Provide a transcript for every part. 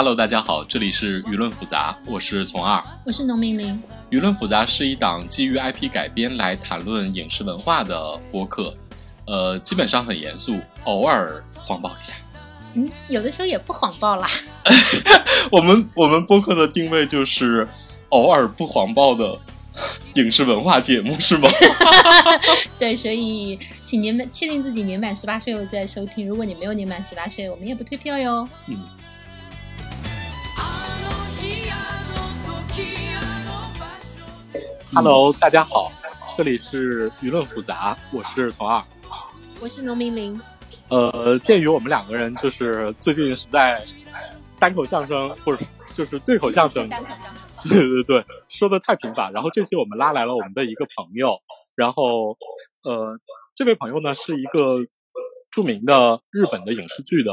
Hello，大家好，这里是舆论复杂，我是从二，我是农民林。舆论复杂是一档基于 IP 改编来谈论影视文化的播客，呃，基本上很严肃，偶尔谎报一下。嗯，有的时候也不谎报啦。我们我们播客的定位就是偶尔不谎报的影视文化节目，是吗？对，所以请年满确定自己年满十八岁后再收听。如果你没有年满十八岁，我们也不退票哟。嗯。Hello，大家好，这里是舆论复杂，我是从二，我是农民林。呃，鉴于我们两个人就是最近实在单口相声或者就是对口相声，对对对，说的太频繁。然后这期我们拉来了我们的一个朋友，然后呃，这位朋友呢是一个著名的日本的影视剧的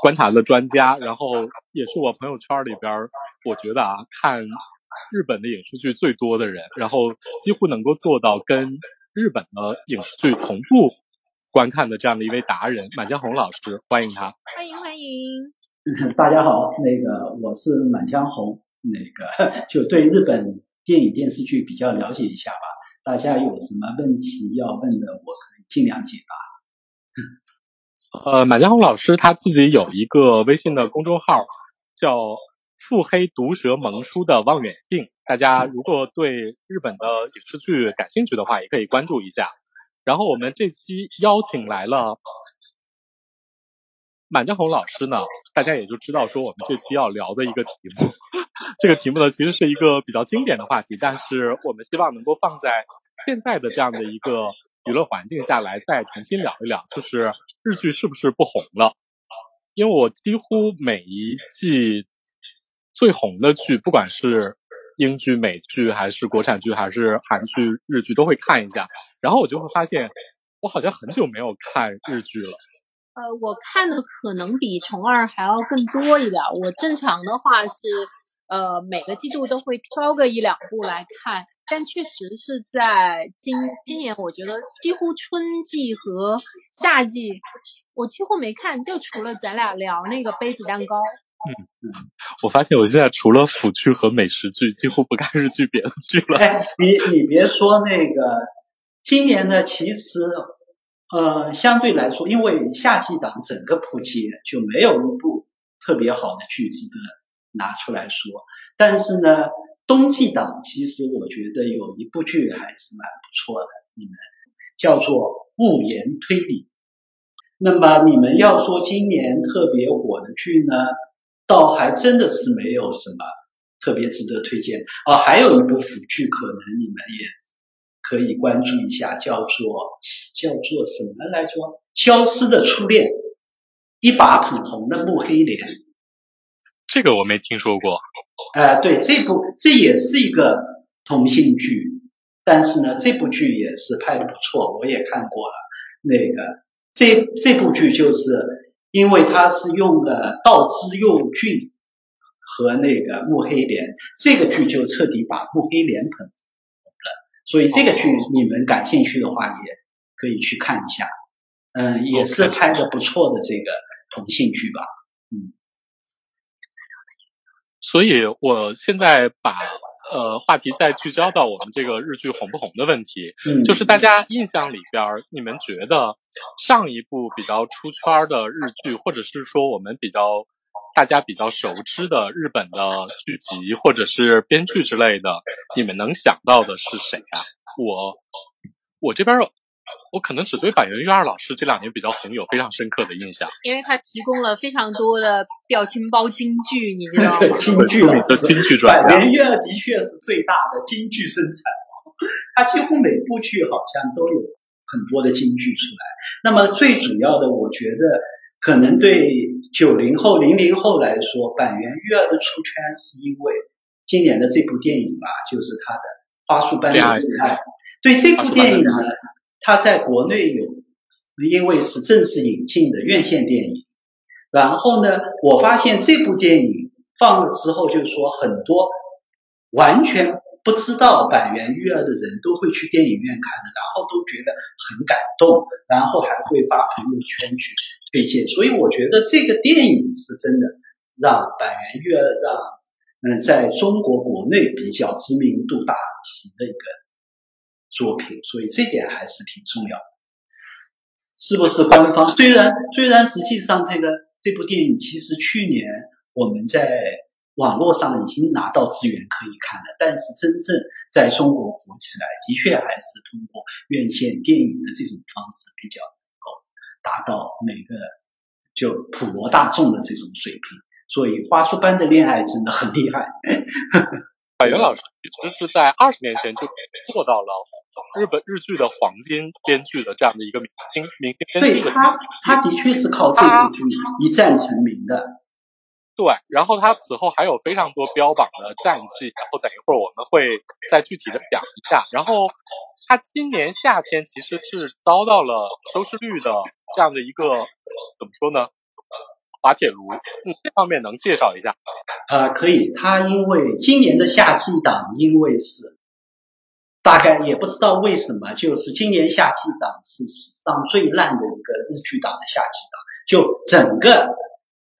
观察的专家，然后也是我朋友圈里边我觉得啊看。日本的影视剧最多的人，然后几乎能够做到跟日本的影视剧同步观看的这样的一位达人，满江红老师，欢迎他。欢迎欢迎。大家好，那个我是满江红，那个 就对日本电影电视剧比较了解一下吧。大家有什么问题要问的，我可以尽量解答。呃，满江红老师他自己有一个微信的公众号，叫。腹黑毒舌萌叔的望远镜，大家如果对日本的影视剧感兴趣的话，也可以关注一下。然后我们这期邀请来了满江红老师呢，大家也就知道说我们这期要聊的一个题目。这个题目呢，其实是一个比较经典的话题，但是我们希望能够放在现在的这样的一个娱乐环境下来再重新聊一聊，就是日剧是不是不红了？因为我几乎每一季。最红的剧，不管是英剧、美剧，还是国产剧，还是韩剧、日剧，都会看一下。然后我就会发现，我好像很久没有看日剧了。呃，我看的可能比虫儿还要更多一点。我正常的话是，呃，每个季度都会挑个一两部来看。但确实是在今今年，我觉得几乎春季和夏季，我几乎没看，就除了咱俩聊那个杯子蛋糕。嗯嗯，我发现我现在除了腐剧和美食剧，几乎不看日剧别的剧了。哎，你你别说那个，今年呢，其实呃相对来说，因为夏季档整个扑街，就没有一部特别好的剧值得拿出来说。但是呢，冬季档其实我觉得有一部剧还是蛮不错的，你们叫做《物言推理》。那么你们要说今年特别火的剧呢？倒还真的是没有什么特别值得推荐哦。还有一部腐剧，可能你们也可以关注一下，叫做叫做什么来着？《消失的初恋》，一把捧红的木黑莲。这个我没听说过。哎，对，这部这也是一个同性剧，但是呢，这部剧也是拍的不错，我也看过了。那个这这部剧就是。因为他是用了道之佑俊和那个木黑莲，这个剧就彻底把木黑莲捧红了。所以这个剧你们感兴趣的话，也可以去看一下。嗯，也是拍的不错的这个同性剧吧。嗯。所以我现在把。呃，话题再聚焦到我们这个日剧红不红的问题，就是大家印象里边，你们觉得上一部比较出圈的日剧，或者是说我们比较大家比较熟知的日本的剧集或者是编剧之类的，你们能想到的是谁啊？我我这边。我可能只对板垣瑞二老师这两年比较红有非常深刻的印象，因为他提供了非常多的表情包金句，你知道吗？金句的金句专家。板垣瑞二的确是最大的京剧生产他几乎每部剧好像都有很多的京剧出来。那么最主要的，我觉得可能对九零后、零零后来说，板垣瑞二的出圈是因为今年的这部电影吧，就是他的《花束般的恋爱》。对这部电影呢。他在国内有，因为是正式引进的院线电影，然后呢，我发现这部电影放了之后，就是说很多完全不知道板垣育儿的人都会去电影院看的，然后都觉得很感动，然后还会发朋友圈去推荐，所以我觉得这个电影是真的让板垣育二让嗯在中国国内比较知名度大提的一个作品，所以这点还是挺重要的。是不是官方？虽然虽然实际上这个这部电影其实去年我们在网络上已经拿到资源可以看了，但是真正在中国火起来，的确还是通过院线电影的这种方式比较能够达到每个就普罗大众的这种水平。所以花束般的恋爱真的很厉害。板垣老师其实是在二十年前就做到了日本日剧的黄金编剧的这样的一个明星明星编剧。对他，他的确是靠这部剧一战成名的。对，然后他此后还有非常多标榜的战绩，然后等一会儿我们会再具体的讲一下。然后他今年夏天其实是遭到了收视率的这样的一个怎么说呢？滑铁卢，嗯，这方面能介绍一下？呃，可以。他因为今年的夏季档，因为是大概也不知道为什么，就是今年夏季档是史上最烂的一个日剧档的夏季档，就整个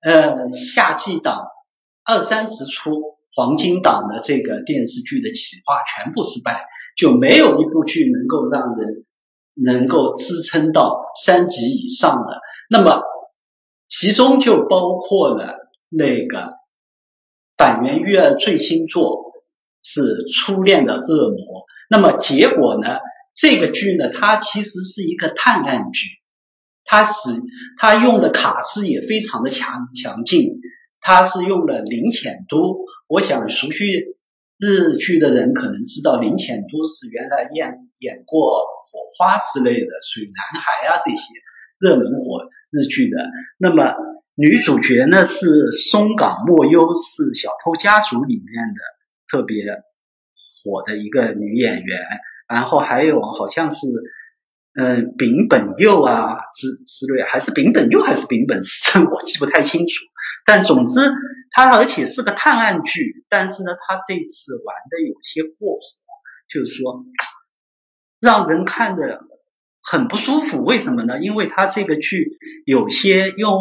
呃夏季档二三十出黄金档的这个电视剧的企划全部失败，就没有一部剧能够让人能够支撑到三集以上的。那么。其中就包括了那个板垣育二最新作是《初恋的恶魔》。那么结果呢？这个剧呢，它其实是一个探案剧，它是它用的卡司也非常的强强劲，它是用了林浅都。我想熟悉日剧的人可能知道，林浅都是原来演演过《火花》之类的《水男孩》啊这些热门火。日剧的，那么女主角呢是松冈莫优，是《小偷家族》里面的特别火的一个女演员，然后还有好像是嗯丙本佑啊之之类，还是丙本佑还是丙本胜，我记不太清楚。但总之，它而且是个探案剧，但是呢，它这次玩的有些过火，就是说让人看的。很不舒服，为什么呢？因为他这个剧有些用，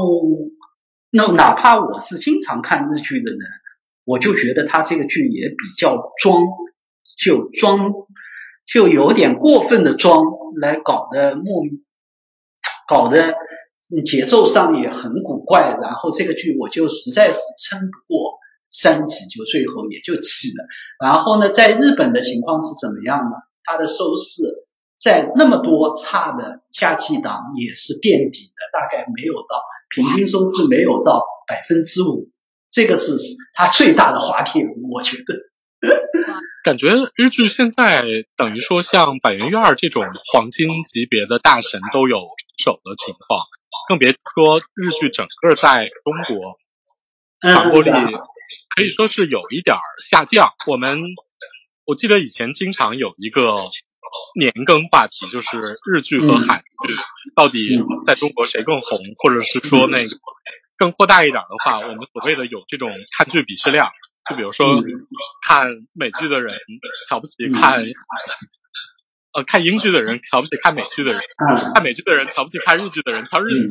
那哪怕我是经常看日剧的人，我就觉得他这个剧也比较装，就装，就有点过分的装，来搞得莫，搞得节奏上也很古怪。然后这个剧我就实在是撑不过三集，就最后也就弃了。然后呢，在日本的情况是怎么样呢？它的收视。在那么多差的夏季档也是垫底的，大概没有到平均收视没有到百分之五，这个是它最大的滑铁卢，我觉得。感觉日剧现在等于说像板垣育二这种黄金级别的大神都有手的情况，更别说日剧整个在中国传播力可以说是有一点下降。我们我记得以前经常有一个。年更话题就是日剧和韩剧到底在中国谁更红，或者是说那个更扩大一点的话，我们所谓的有这种看剧鄙视链，就比如说看美剧的人瞧不起看，呃看英剧的人瞧不起看美剧的人，看美剧的人瞧不起看日剧的人，瞧日剧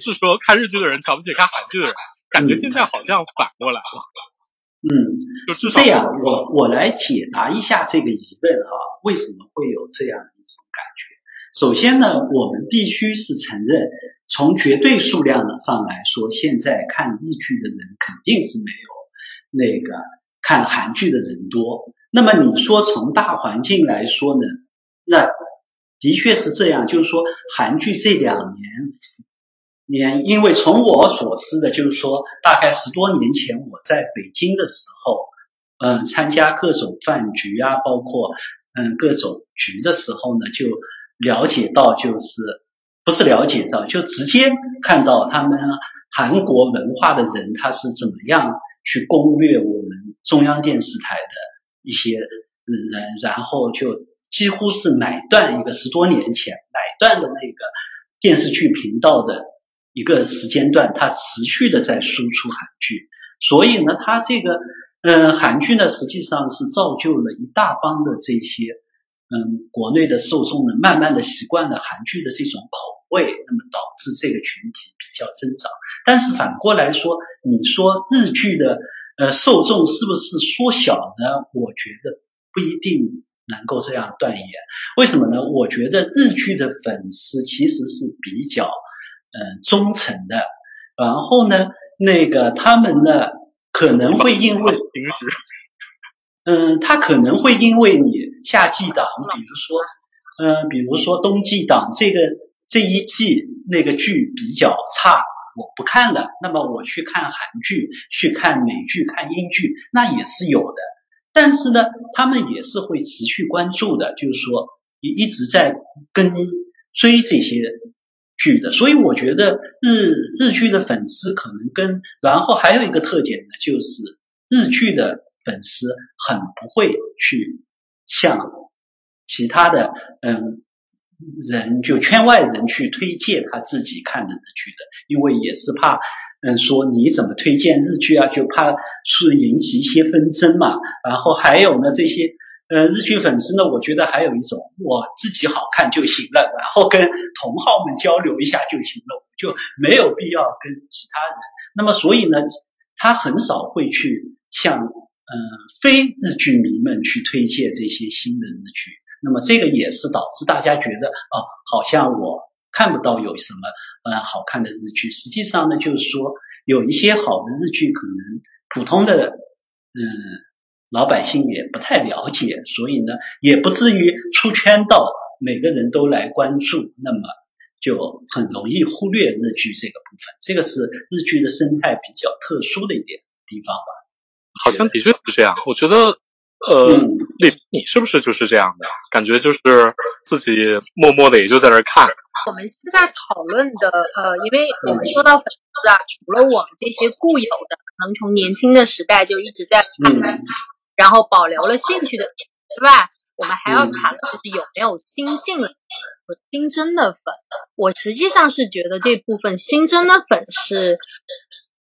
是说看日剧的人瞧不起看韩剧的人，感觉现在好像反过来了。嗯，是这样，我我来解答一下这个疑问啊，为什么会有这样一种感觉？首先呢，我们必须是承认，从绝对数量上来说，现在看日剧的人肯定是没有那个看韩剧的人多。那么你说从大环境来说呢，那的确是这样，就是说韩剧这两年。年，因为从我所知的，就是说，大概十多年前我在北京的时候，嗯，参加各种饭局啊，包括嗯各种局的时候呢，就了解到，就是不是了解到，就直接看到他们韩国文化的人他是怎么样去攻略我们中央电视台的一些人，然后就几乎是买断一个十多年前买断的那个电视剧频道的。一个时间段，它持续的在输出韩剧，所以呢，它这个嗯韩剧呢，实际上是造就了一大帮的这些嗯国内的受众呢，慢慢的习惯了韩剧的这种口味，那么导致这个群体比较增长。但是反过来说，你说日剧的呃受众是不是缩小呢？我觉得不一定能够这样断言。为什么呢？我觉得日剧的粉丝其实是比较嗯忠诚的，然后呢，那个他们呢可能会因为嗯，他可能会因为你夏季档，比如说嗯，比如说冬季档这个这一季那个剧比较差。我不看了，那么我去看韩剧，去看美剧，看英剧，那也是有的。但是呢，他们也是会持续关注的，就是说一一直在跟追这些剧的。所以我觉得日日剧的粉丝可能跟，然后还有一个特点呢，就是日剧的粉丝很不会去向其他的嗯。人就圈外人去推荐他自己看的日剧的，因为也是怕，嗯，说你怎么推荐日剧啊，就怕是引起一些纷争嘛。然后还有呢，这些呃日剧粉丝呢，我觉得还有一种，我自己好看就行了，然后跟同好们交流一下就行了，就没有必要跟其他人。那么所以呢，他很少会去向嗯非日剧迷们去推荐这些新的日剧。那么这个也是导致大家觉得哦，好像我看不到有什么呃好看的日剧。实际上呢，就是说有一些好的日剧，可能普通的嗯老百姓也不太了解，所以呢也不至于出圈到每个人都来关注，那么就很容易忽略日剧这个部分。这个是日剧的生态比较特殊的一点地方吧。好像的确是这样，我觉得。呃，丽，你是不是就是这样的感觉？就是自己默默的也就在那看。我们现在讨论的，呃，因为我们说到粉丝啊，除了我们这些固有的，能从年轻的时代就一直在看，然后保留了兴趣的之外，我们还要谈的就是有没有新进和新增的粉。我实际上是觉得这部分新增的粉是。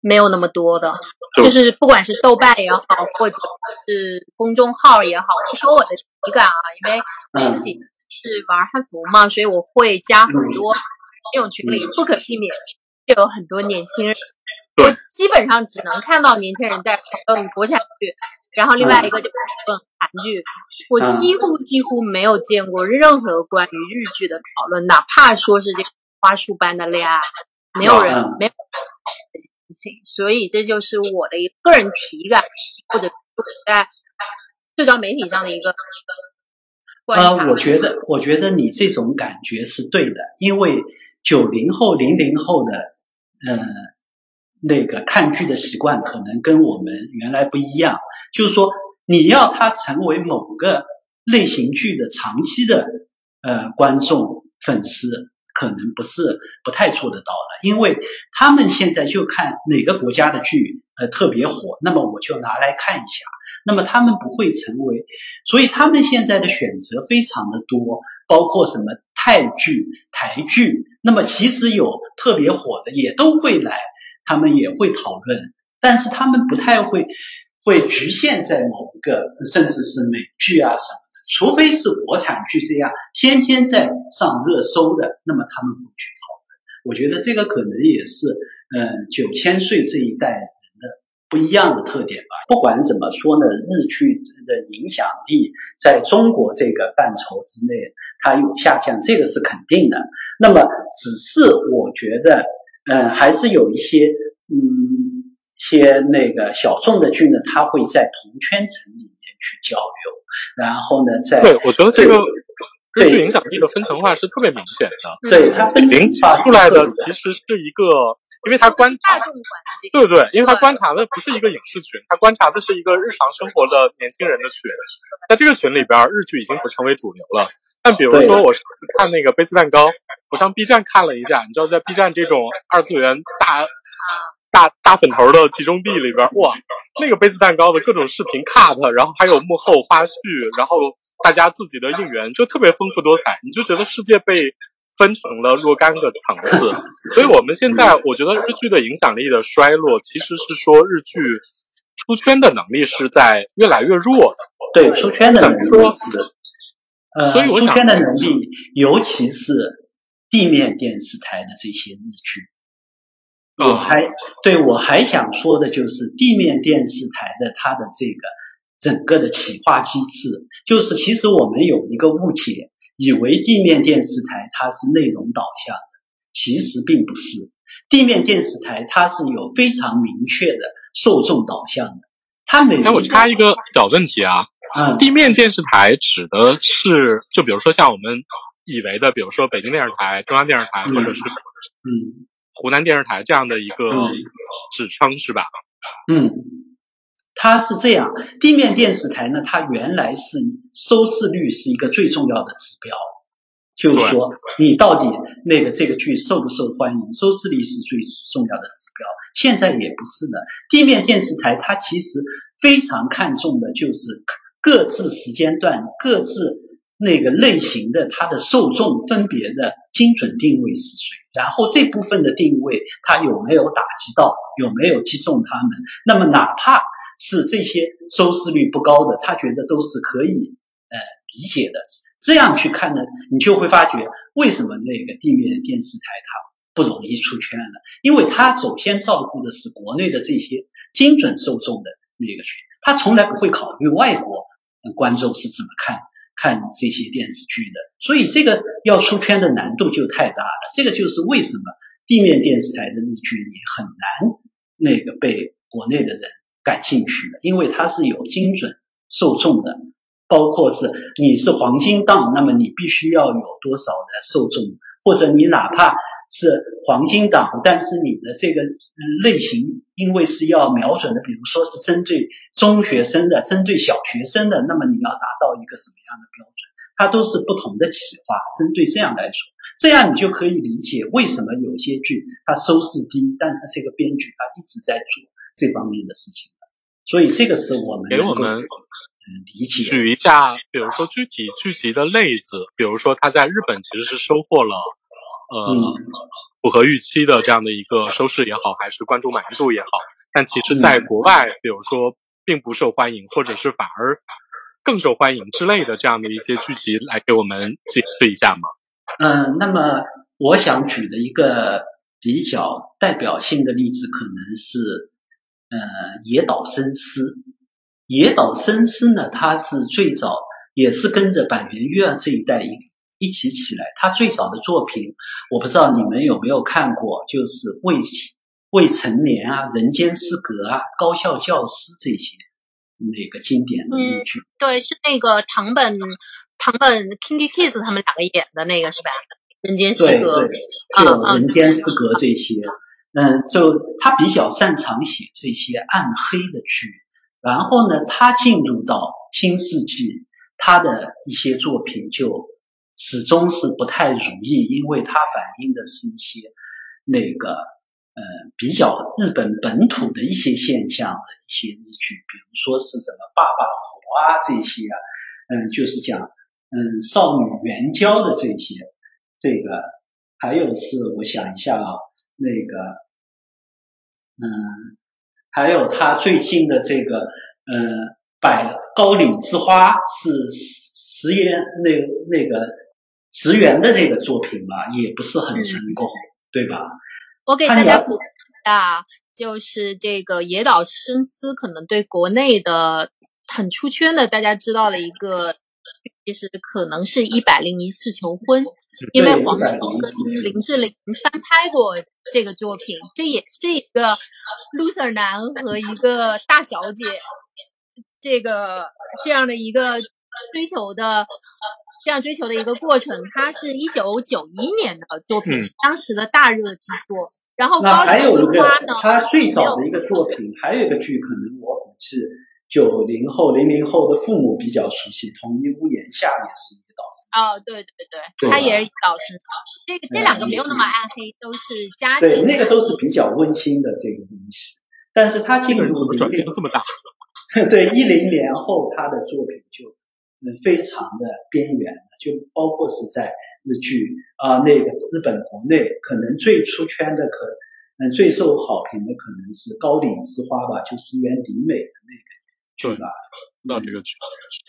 没有那么多的，就是不管是豆瓣也好，或者是公众号也好，就说我的体感啊，因为我自己是玩汉服嘛，所以我会加很多这种群里，不可避免就有很多年轻人，我基本上只能看到年轻人在讨论国产剧，然后另外一个就是讨论韩剧，我几乎几乎没有见过任何关于日剧的讨论，哪怕说是这个花束般的恋爱，没有人没有。所以这就是我的一个个人体感，或者在社交媒体上的一个观察。我觉得，我觉得你这种感觉是对的，因为九零后、零零后的，嗯，那个看剧的习惯可能跟我们原来不一样。就是说，你要他成为某个类型剧的长期的呃观众粉丝。可能不是不太做得到了，因为他们现在就看哪个国家的剧呃特别火，那么我就拿来看一下。那么他们不会成为，所以他们现在的选择非常的多，包括什么泰剧、台剧。那么其实有特别火的也都会来，他们也会讨论，但是他们不太会会局限在某一个，甚至是美剧啊什么的。除非是国产剧这样天天在上热搜的，那么他们会去讨论。我觉得这个可能也是，嗯，九千岁这一代人的不一样的特点吧。不管怎么说呢，日剧的影响力在中国这个范畴之内，它有下降，这个是肯定的。那么，只是我觉得，嗯，还是有一些，嗯，些那个小众的剧呢，它会在同圈层里面去交流。然后呢，在对，我觉得这个根据影响力的分层化是特别明显的。对，它分出来的其实是一个，因为他观察，对对，因为他观察的不是一个影视群，他观察的是一个日常生活的年轻人的群。在这个群里边，日剧已经不成为主流了。但比如说，我看那个杯子蛋糕，我上 B 站看了一下，你知道，在 B 站这种二次元大。大大粉头的集中地里边，哇，那个杯子蛋糕的各种视频 cut，然后还有幕后花絮，然后大家自己的应援，就特别丰富多彩。你就觉得世界被分成了若干个层次。所以我们现在，我觉得日剧的影响力的衰落，其实是说日剧出圈的能力是在越来越弱的。对，出圈的能力是，呃，所以出圈的能力，尤其是地面电视台的这些日剧。我还对我还想说的就是地面电视台的它的这个整个的企划机制，就是其实我们有一个误解，以为地面电视台它是内容导向的，其实并不是。地面电视台它是有非常明确的受众导向的，它每哎，我插一个小问题啊，啊地面电视台指的是，就比如说像我们以为的，比如说北京电视台、中央电视台，嗯或者是嗯湖南电视台这样的一个嗯指称，是吧？嗯，它是这样，地面电视台呢，它原来是收视率是一个最重要的指标，就是说你到底那个这个剧受不受欢迎，收视率是最重要的指标。现在也不是的，地面电视台它其实非常看重的就是各自时间段、各自那个类型的它的受众分别的精准定位是谁，然后这部分的定位它有没有打击到，有没有击中他们。那么哪怕是这些收视率不高的，他觉得都是可以呃理解的。这样去看呢，你就会发觉为什么那个地面电视台它不容易出圈了，因为它首先照顾的是国内的这些精准受众的那个群，它从来不会考虑外国观众是怎么看看这些电视剧的，所以这个要出圈的难度就太大了。这个就是为什么地面电视台的日剧你很难那个被国内的人感兴趣的，因为它是有精准受众的，包括是你是黄金档，那么你必须要有多少的受众，或者你哪怕是黄金档，但是你的这个类型，因为是要瞄准的，比如说是针对中学生的，针对小学生的，那么你要达到一个什么样的标准？它都是不同的企划，针对这样来说，这样你就可以理解为什么有些剧它收视低，但是这个编剧他一直在做这方面的事情的，所以这个是我们给我们嗯理解。举一下，比如说具体剧集的例子，比如说他在日本其实是收获了呃、嗯符合预期的这样的一个收视也好，还是观众满意度也好，但其实在国外，比如说并不受欢迎，或者是反而更受欢迎之类的这样的一些剧集，来给我们解释一下吗？嗯，那么我想举的一个比较代表性的例子，可能是呃野岛伸司。野岛伸司呢，他是最早也是跟着板垣瑞二这一代一一起起来。他最早的作品，我不知道你们有没有看过，就是未未成年啊、人间失格啊、高校教师这些那个经典的日剧。对，是那个唐本唐本 Kinky Kids 他们两个演的那个是吧？人间失格，对，人间失格这些，嗯，就他比较擅长写这些暗黑的剧，然后呢，他进入到新世纪，他的一些作品就始终是不太如意，因为他反映的是一些那个呃比较日本本土的一些现象的一些日剧，比如说是什么爸爸火啊这些啊，嗯，就是讲嗯少女援交的这些。这个还有是我想一下啊，那个，嗯，还有他最近的这个，呃，百高岭之花是石石原那那个石原的这个作品嘛，也不是很成功，对吧？我给大家补充一下，就是这个野岛伸司可能对国内的很出圈的，大家知道了一个，其实可能是一百零一次求婚，因为黄101渤跟林志玲翻拍过这个作品，这也是一个 loser 男和一个大小姐这个这样的一个追求的。这样追求的一个过程，它是一九九一年的作品，嗯当时的大热之作。然后那高岭还有一个之花呢，他最早的一个作品，还有一个剧，可能我估计九零后、零零后的父母比较熟悉，《同一屋檐下》也是一个导师。哦，对对对，对他也是导师。这个这两个没有那么暗黑，都是家庭。对，那个都是比较温馨的这个东西。但是他进入零零这么大？对一零年后，他的作品就嗯非常的边缘了，就包括是在日剧啊、那个日本国内可能最出圈的可嗯最受好评的可能是《高岭之花》吧，就石原里美的那个剧吧。那这个剧，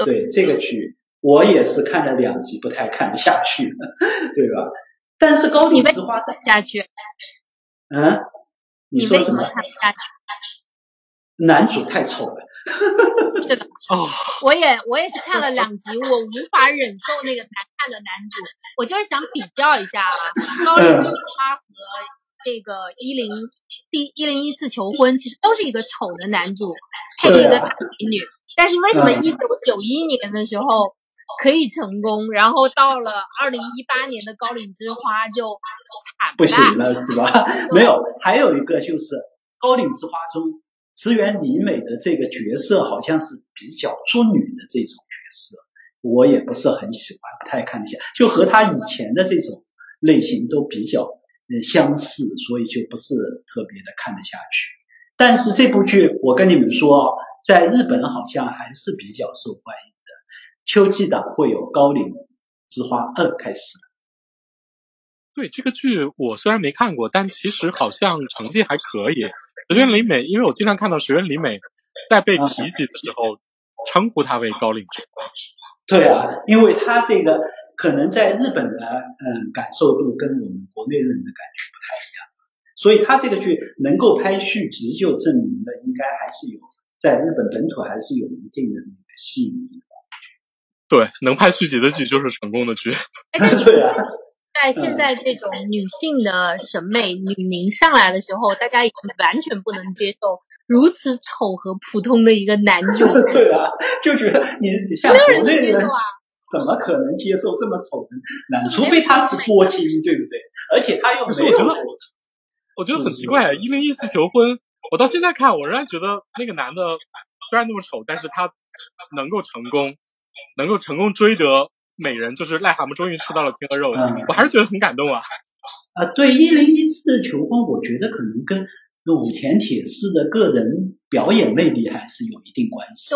对这个剧，我也是看了两集，不太看得下去了，对吧？但是《高岭之花看》下去。嗯，你说什么？看不下去？男主太丑了。是的，哦，我也我也是看了两集，我无法忍受那个难看的男主，我就是想比较一下啊，高岭之花和这个一零第一零一次求婚，其实都是一个丑的男主配一个大美女，但是为什么一九九一年的时候可以成功，然后到了二零一八年的高岭之花就惨不行了，是吧？没有，还有一个就是高岭之花中。石原里美的这个角色好像是比较淑女的这种角色，我也不是很喜欢，不太看得下，就和她以前的这种类型都比较呃相似，所以就不是特别的看得下去。但是这部剧我跟你们说，在日本好像还是比较受欢迎的。秋季档会有《高岭之花二》开始。对这个剧我虽然没看过，但其实好像成绩还可以。石原里美，因为我经常看到石原里美在被提及的时候称呼她为高岭之花。对啊，因为她这个可能在日本的嗯感受度跟我们国内人的感觉不太一样，所以她这个剧能够拍续集，就证明了应该还是有在日本本土还是有一定的那个吸引力的。对，能拍续集的剧就是成功的剧。对啊。在现在这种女性的审美女凝上来的时候，大家已经完全不能接受如此丑和普通的一个男 主。对啊，就觉得你你像国内人怎么可能接受这么丑的男？除非他是波金，对不对？而且他又没有。我觉得很奇怪，因为一次求婚，我到现在看，我仍然觉得那个男的虽然那么丑，但是他能够成功，能够成功追得。美人就是癞蛤蟆终于吃到了天鹅肉，我还是觉得很感动啊。啊，对，一零一次求婚，我觉得可能跟武田铁矢的个人表演魅力还是有一定关系。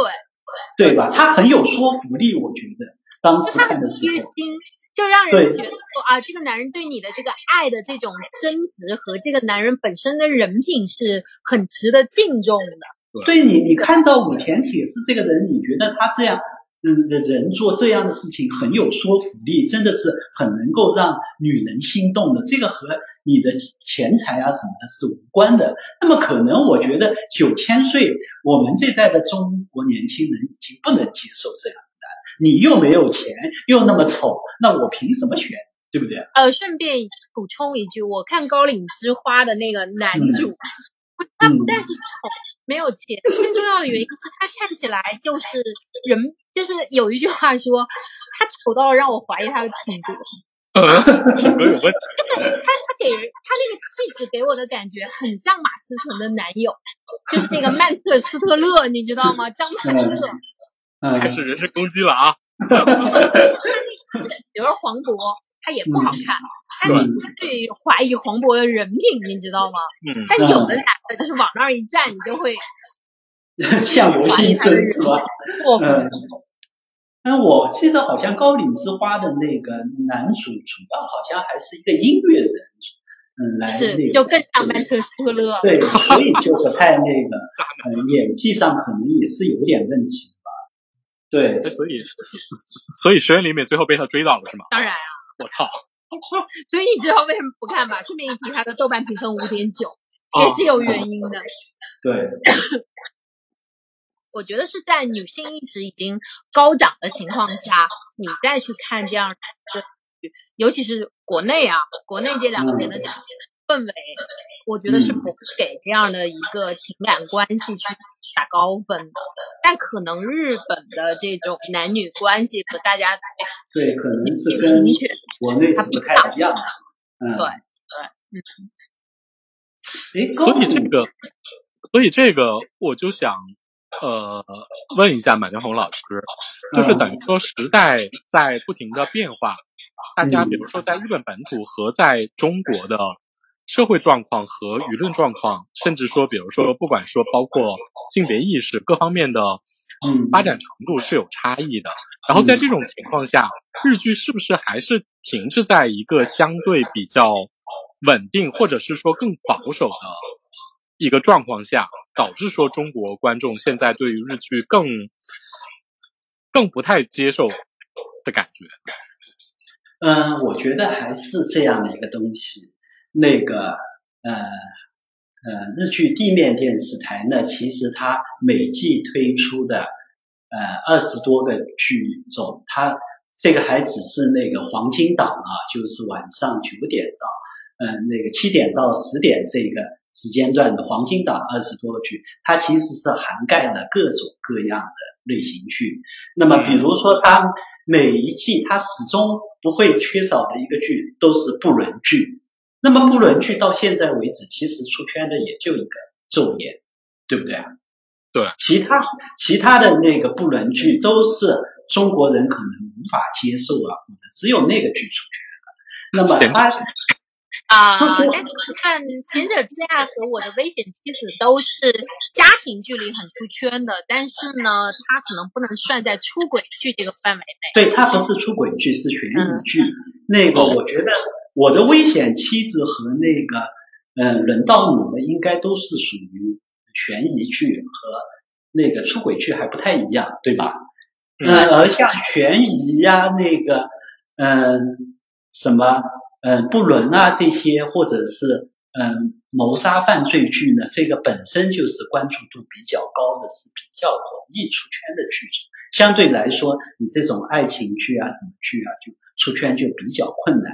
对，对吧？他很有说服力，我觉得当时看的时候，就让人觉得说啊，这个男人对你的这个爱的这种真值和这个男人本身的人品是很值得敬重的。对你，你看到武田铁矢这个人，你觉得他这样？嗯，的人做这样的事情很有说服力，真的是很能够让女人心动的。这个和你的钱财啊什么的是无关的。那么可能我觉得九千岁，我们这代的中国年轻人已经不能接受这样的。你又没有钱，又那么丑，那我凭什么选？对不对？呃，顺便补充一句，我看《高岭之花》的那个男主。他不但是丑，没有钱，更重要的原因是他看起来就是人，就是有一句话说，他丑到让我怀疑他的品格。品格有问题。他他给人他那个气质给我的感觉很像马思纯的男友，就是那个曼彻斯特勒，你知道吗？张曼乐。开始人身攻击了啊！比如说黄渤，他也不好看。但你不会怀疑黄渤的人品，你知道吗？嗯。但有的男的，就是往那儿一站，你就会 相由心生，是吧？过分。嗯，我记得好像《高岭之花》的那个男主主要好像还是一个音乐人，嗯，来是就更像曼彻斯特勒。对，所以就不太那个，嗯，演技上可能也是有点问题吧。对。所以，所以《石原里美》最后被他追到了，是吗？当然啊。我操。所以你知道为什么不看吧？顺便一提，他的豆瓣评分五点九，也是有原因的。对，我觉得是在女性意识已经高涨的情况下，你再去看这样的尤其是国内啊，国内这两年的氛围，我觉得是不会给这样的一个情感关系去打高分的。但可能日本的这种男女关系和大家对，可能是跟国内是不太一样。嗯，对对，嗯。所以这个，所以这个，我就想呃问一下满江红老师，就是等于说时代在不停的变化，大家比如说在日本本土和在中国的。社会状况和舆论状况，甚至说，比如说，不管说包括性别意识各方面的，嗯，发展程度是有差异的。然后在这种情况下，日剧是不是还是停滞在一个相对比较稳定，或者是说更保守的一个状况下，导致说中国观众现在对于日剧更更不太接受的感觉？嗯，我觉得还是这样的一个东西。那个呃呃日剧地面电视台呢，其实它每季推出的呃二十多个剧种，它这个还只是那个黄金档啊，就是晚上九点到嗯那个七点到十点这个时间段的黄金档二十多个剧，它其实是涵盖了各种各样的类型剧。那么比如说它每一季它始终不会缺少的一个剧都是不伦剧。那么不伦剧到现在为止，其实出圈的也就一个《昼颜》，对不对啊？对。其他其他的那个不伦剧都是中国人可能无法接受啊，或者只有那个剧出圈了。那么他啊，但是看《贤者之爱》和《我的危险妻子》都是家庭剧里很出圈的，但是呢，它可能不能算在出轨剧这个范围内。对，它不是出轨剧，是悬疑剧。那个我觉得。我的危险妻子和那个，嗯，轮到你们应该都是属于悬疑剧和那个出轨剧还不太一样，对吧？嗯，而像悬疑呀，那个，嗯，什么，嗯，不伦啊这些，或者是嗯谋杀犯罪剧呢，这个本身就是关注度比较高的，是比较容易出圈的剧种。相对来说，你这种爱情剧啊，什么剧啊，就出圈就比较困难。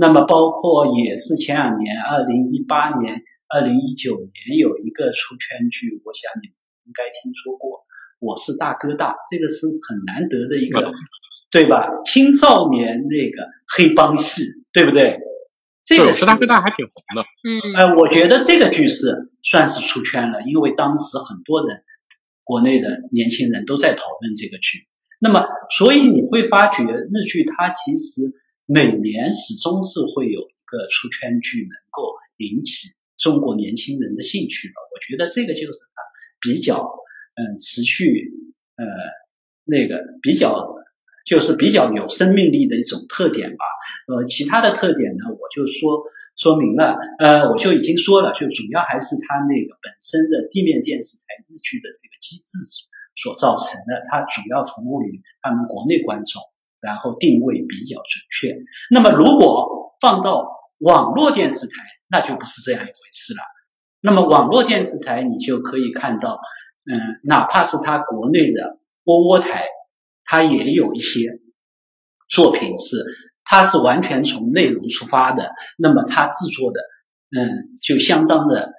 那么包括也是前两年，二零一八年、二零一九年有一个出圈剧，我想你们应该听说过，《我是大哥大》，这个是很难得的一个，对吧？青少年那个黑帮戏，对不对？这个是大哥大还挺红的。嗯。呃，我觉得这个剧是算是出圈了，因为当时很多人，国内的年轻人都在讨论这个剧。那么，所以你会发觉日剧它其实。每年始终是会有一个出圈剧能够引起中国年轻人的兴趣吧，我觉得这个就是它比较嗯持续呃那个比较就是比较有生命力的一种特点吧。呃，其他的特点呢，我就说说明了，呃，我就已经说了，就主要还是它那个本身的地面电视台日剧的这个机制所造成的，它主要服务于他们国内观众。然后定位比较准确。那么如果放到网络电视台，那就不是这样一回事了。那么网络电视台，你就可以看到，嗯，哪怕是它国内的窝窝台，它也有一些作品是，它是完全从内容出发的。那么它制作的，嗯，就相当的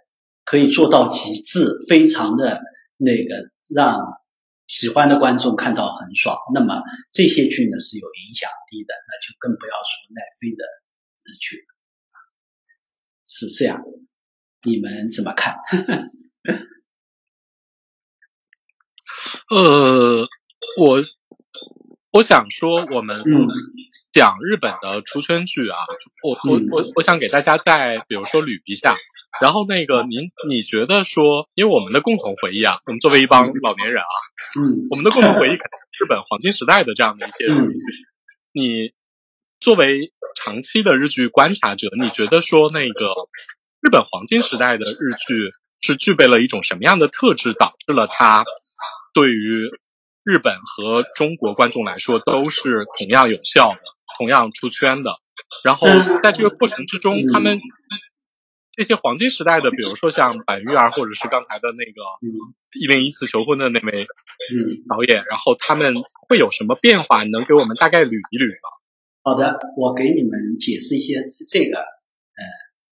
可以做到极致，非常的那个让。喜欢的观众看到很爽，那么这些剧呢是有影响力的，那就更不要说奈飞的日剧了，是这样，你们怎么看？呃，我我想说我们。讲日本的出圈剧啊，我我我我想给大家再比如说捋一下，然后那个您你觉得说，因为我们的共同回忆啊，我们作为一帮老年人啊，嗯，我们的共同回忆肯定是日本黄金时代的这样的一些日剧。你作为长期的日剧观察者，你觉得说那个日本黄金时代的日剧是具备了一种什么样的特质，导致了它对于日本和中国观众来说都是同样有效的？同样出圈的，然后在这个过程之中，他们这些黄金时代的，比如说像板玉儿，或者是刚才的那个一零一次求婚的那位导演，然后他们会有什么变化？能给我们大概捋一捋吗？好的，我给你们解释一些这个呃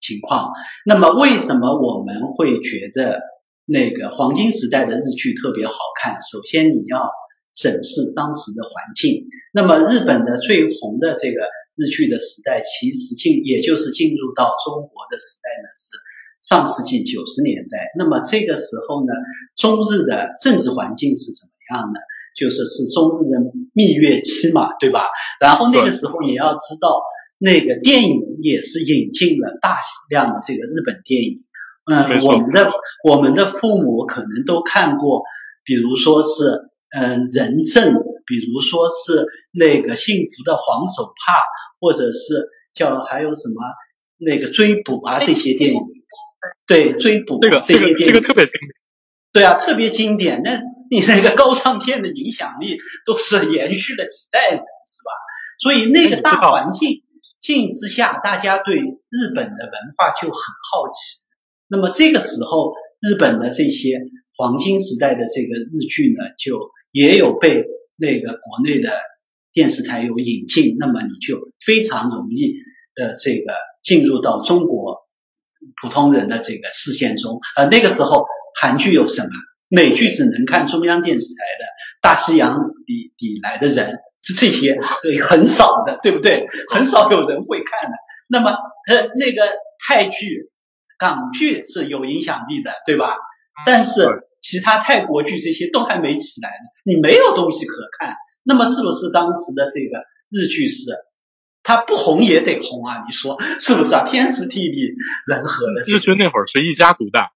情况。那么为什么我们会觉得那个黄金时代的日剧特别好看？首先你要。审视当时的环境，那么日本的最红的这个日剧的时代，其实进也就是进入到中国的时代呢，是上世纪九十年代。那么这个时候呢，中日的政治环境是怎么样呢？就是是中日的蜜月期嘛，对吧？然后那个时候也要知道，那个电影也是引进了大量的这个日本电影。嗯，我们的我们的父母可能都看过，比如说是。嗯，人证，比如说是那个幸福的黄手帕，或者是叫还有什么那个追捕啊这些电影，对追捕这个这些电影，这个特别经典。对啊，特别经典。那你那个高仓健的影响力都是延续了几代人，是吧？所以那个大环境境之下，大家对日本的文化就很好奇。那么这个时候，日本的这些黄金时代的这个日剧呢，就也有被那个国内的电视台有引进，那么你就非常容易的这个进入到中国普通人的这个视线中。呃，那个时候韩剧有什么？美剧只能看中央电视台的，大西洋底底来的人是这些很少的，对不对？很少有人会看的。那么呃，那个泰剧。港剧是有影响力的，对吧？但是其他泰国剧这些都还没起来呢，你没有东西可看。那么是不是当时的这个日剧是，它不红也得红啊？你说是不是啊？天时地利人和的。日剧那会儿是一家独大。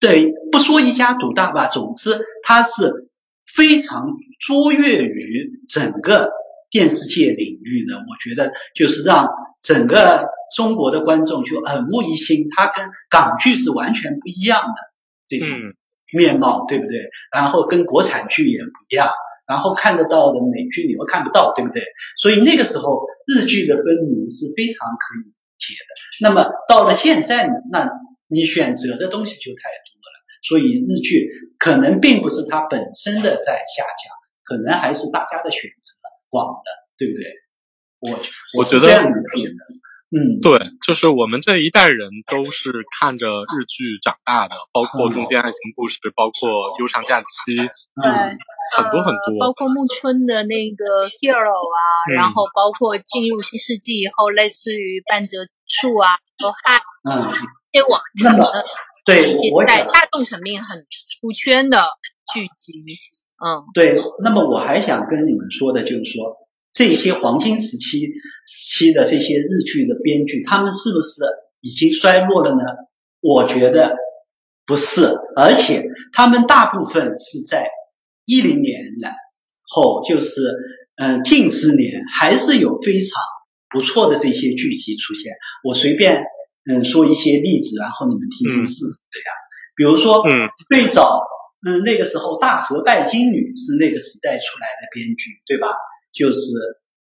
对，不说一家独大吧，总之它是非常卓越于整个电视界领域的。我觉得就是让整个。中国的观众就耳目一新，它跟港剧是完全不一样的这种面貌，对不对？然后跟国产剧也不一样，然后看得到的美剧你又看不到，对不对？所以那个时候日剧的分明是非常可以解的。那么到了现在呢，那你选择的东西就太多了，所以日剧可能并不是它本身的在下降，可能还是大家的选择广了，对不对？我我觉得这样理解的。嗯，对，就是我们这一代人都是看着日剧长大的，包括《东京爱情故事》，包括《悠长假期》，嗯，很多很多，包括木村的那个《Hero》啊，然后包括进入新世纪以后，类似于半泽树啊，都还嗯，些网那么对一些在大众层面很出圈的剧集，嗯，对，那么我还想跟你们说的就是说。这些黄金时期期的这些日剧的编剧，他们是不是已经衰落了呢？我觉得不是，而且他们大部分是在一零年后，就是嗯近十年，还是有非常不错的这些剧集出现。我随便嗯说一些例子，然后你们听听是不是这样？比如说，嗯，最早嗯那个时候大和拜金女是那个时代出来的编剧，对吧？就是，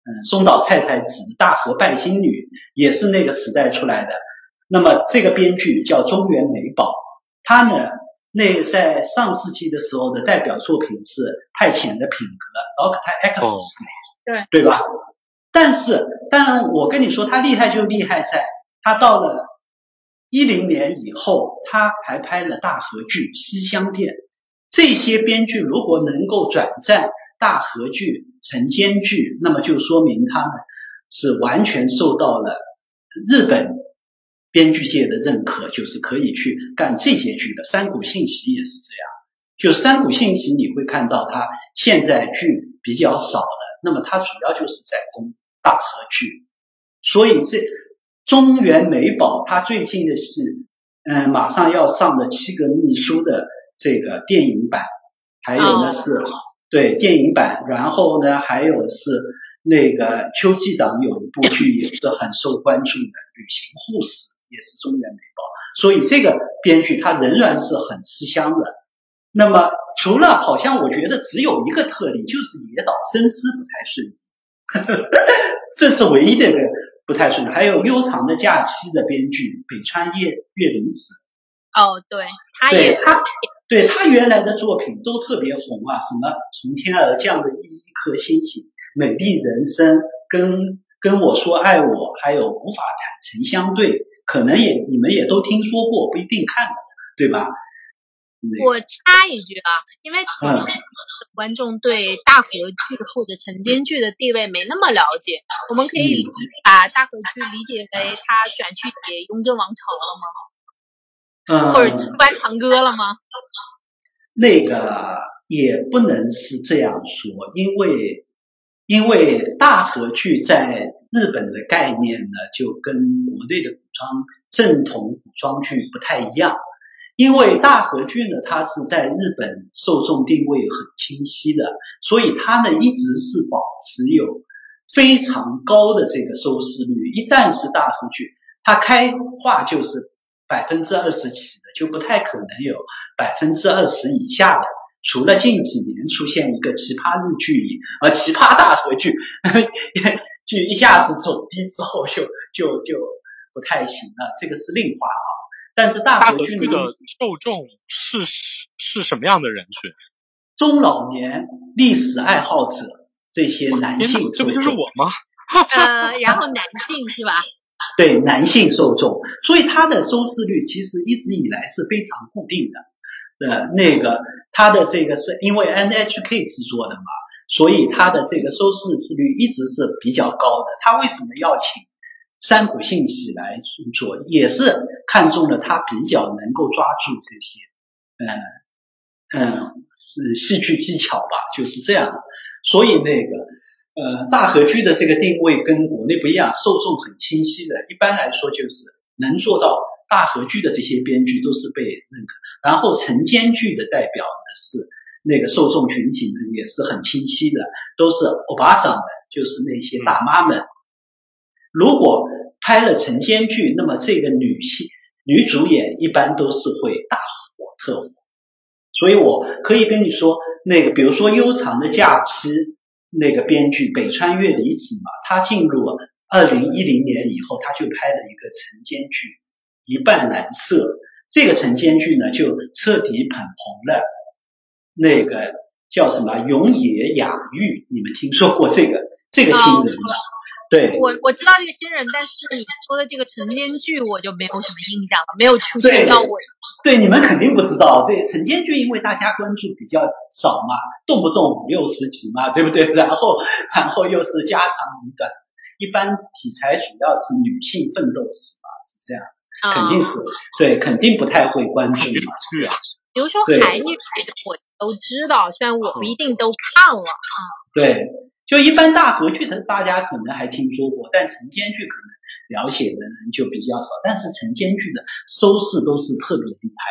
嗯，松岛菜菜子《大河拜金女》也是那个时代出来的。那么这个编剧叫中原美保，他呢，那在上世纪的时候的代表作品是《派遣的品格》（Doctor X），对对吧？但是，但我跟你说，他厉害就厉害在，他到了一零年以后，他还拍了大河剧《西厢店》。这些编剧如果能够转战大河剧、晨间剧，那么就说明他们是完全受到了日本编剧界的认可，就是可以去干这些剧的。山谷信息也是这样，就山谷信息你会看到他现在剧比较少了，那么他主要就是在攻大河剧，所以这中原美宝他最近的是嗯马上要上的《七个秘书》的。这个电影版，还有呢是，对电影版，然后呢还有是那个秋季档有一部剧 也是很受关注的《旅行护士》，也是中原美宝，所以这个编剧他仍然是很吃香的。那么除了好像我觉得只有一个特例，就是野岛伸司不太顺利，这是唯一的一个不太顺利。还有《悠长的假期》的编剧北川月月离子，哦，对，他也他。对他原来的作品都特别红啊，什么从天而降的一一颗星星、美丽人生、跟跟我说爱我，还有无法坦诚相对，可能也你们也都听说过，不一定看过，对吧？我插一句啊，因为观众对大河剧或者晨间剧的地位没那么了解，我们可以把大河剧理解为他转去写雍正王朝了吗？或者出班长歌了吗？那个也不能是这样说，因为因为大河剧在日本的概念呢，就跟国内的古装正统古装剧不太一样。因为大河剧呢，它是在日本受众定位很清晰的，所以它呢一直是保持有非常高的这个收视率。一旦是大河剧，它开化就是。百分之二十起的就不太可能有百分之二十以下的，除了近几年出现一个奇葩日剧，而奇葩大合剧，剧一下子走低之后就就就不太行了，这个是另话啊。但是大合剧的受众是是什么样的人群？中老年历史爱好者这些男性，这不就是我吗？呃，然后男性是吧？对，男性受众，所以它的收视率其实一直以来是非常固定的。呃，那个它的这个是因为 NHK 制作的嘛，所以它的这个收视率一直是比较高的。他为什么要请山谷信喜来做，也是看中了他比较能够抓住这些，嗯嗯，是戏剧技巧吧，就是这样。所以那个。呃，大河剧的这个定位跟国内不一样，受众很清晰的。一般来说，就是能做到大河剧的这些编剧都是被认可。然后晨间剧的代表呢是那个受众群体呢也是很清晰的，都是欧巴桑们，就是那些大妈们。如果拍了晨间剧，那么这个女性女主演一般都是会大火特火。所以我可以跟你说，那个比如说《悠长的假期》。那个编剧北川月里子嘛，他进入二零一零年以后，他就拍了一个晨间剧《一半蓝色》。这个晨间剧呢，就彻底捧红了那个叫什么永野雅玉，你们听说过这个这个新人吗？对，我我知道这个新人，但是你说的这个晨间剧，我就没有什么印象了，没有出现到我。对，你们肯定不知道，这晨间剧因为大家关注比较少嘛，动不动五六十集嘛，对不对？然后，然后又是家长里短，一般题材主要是女性奋斗史嘛，是这样，肯定是对，肯定不太会关注嘛。是啊，比如说韩剧，我都知道，虽然我不一定都看了啊。对。就一般大河剧的，大家可能还听说过，但晨间剧可能了解的人就比较少。但是晨间剧的收视都是特别厉害，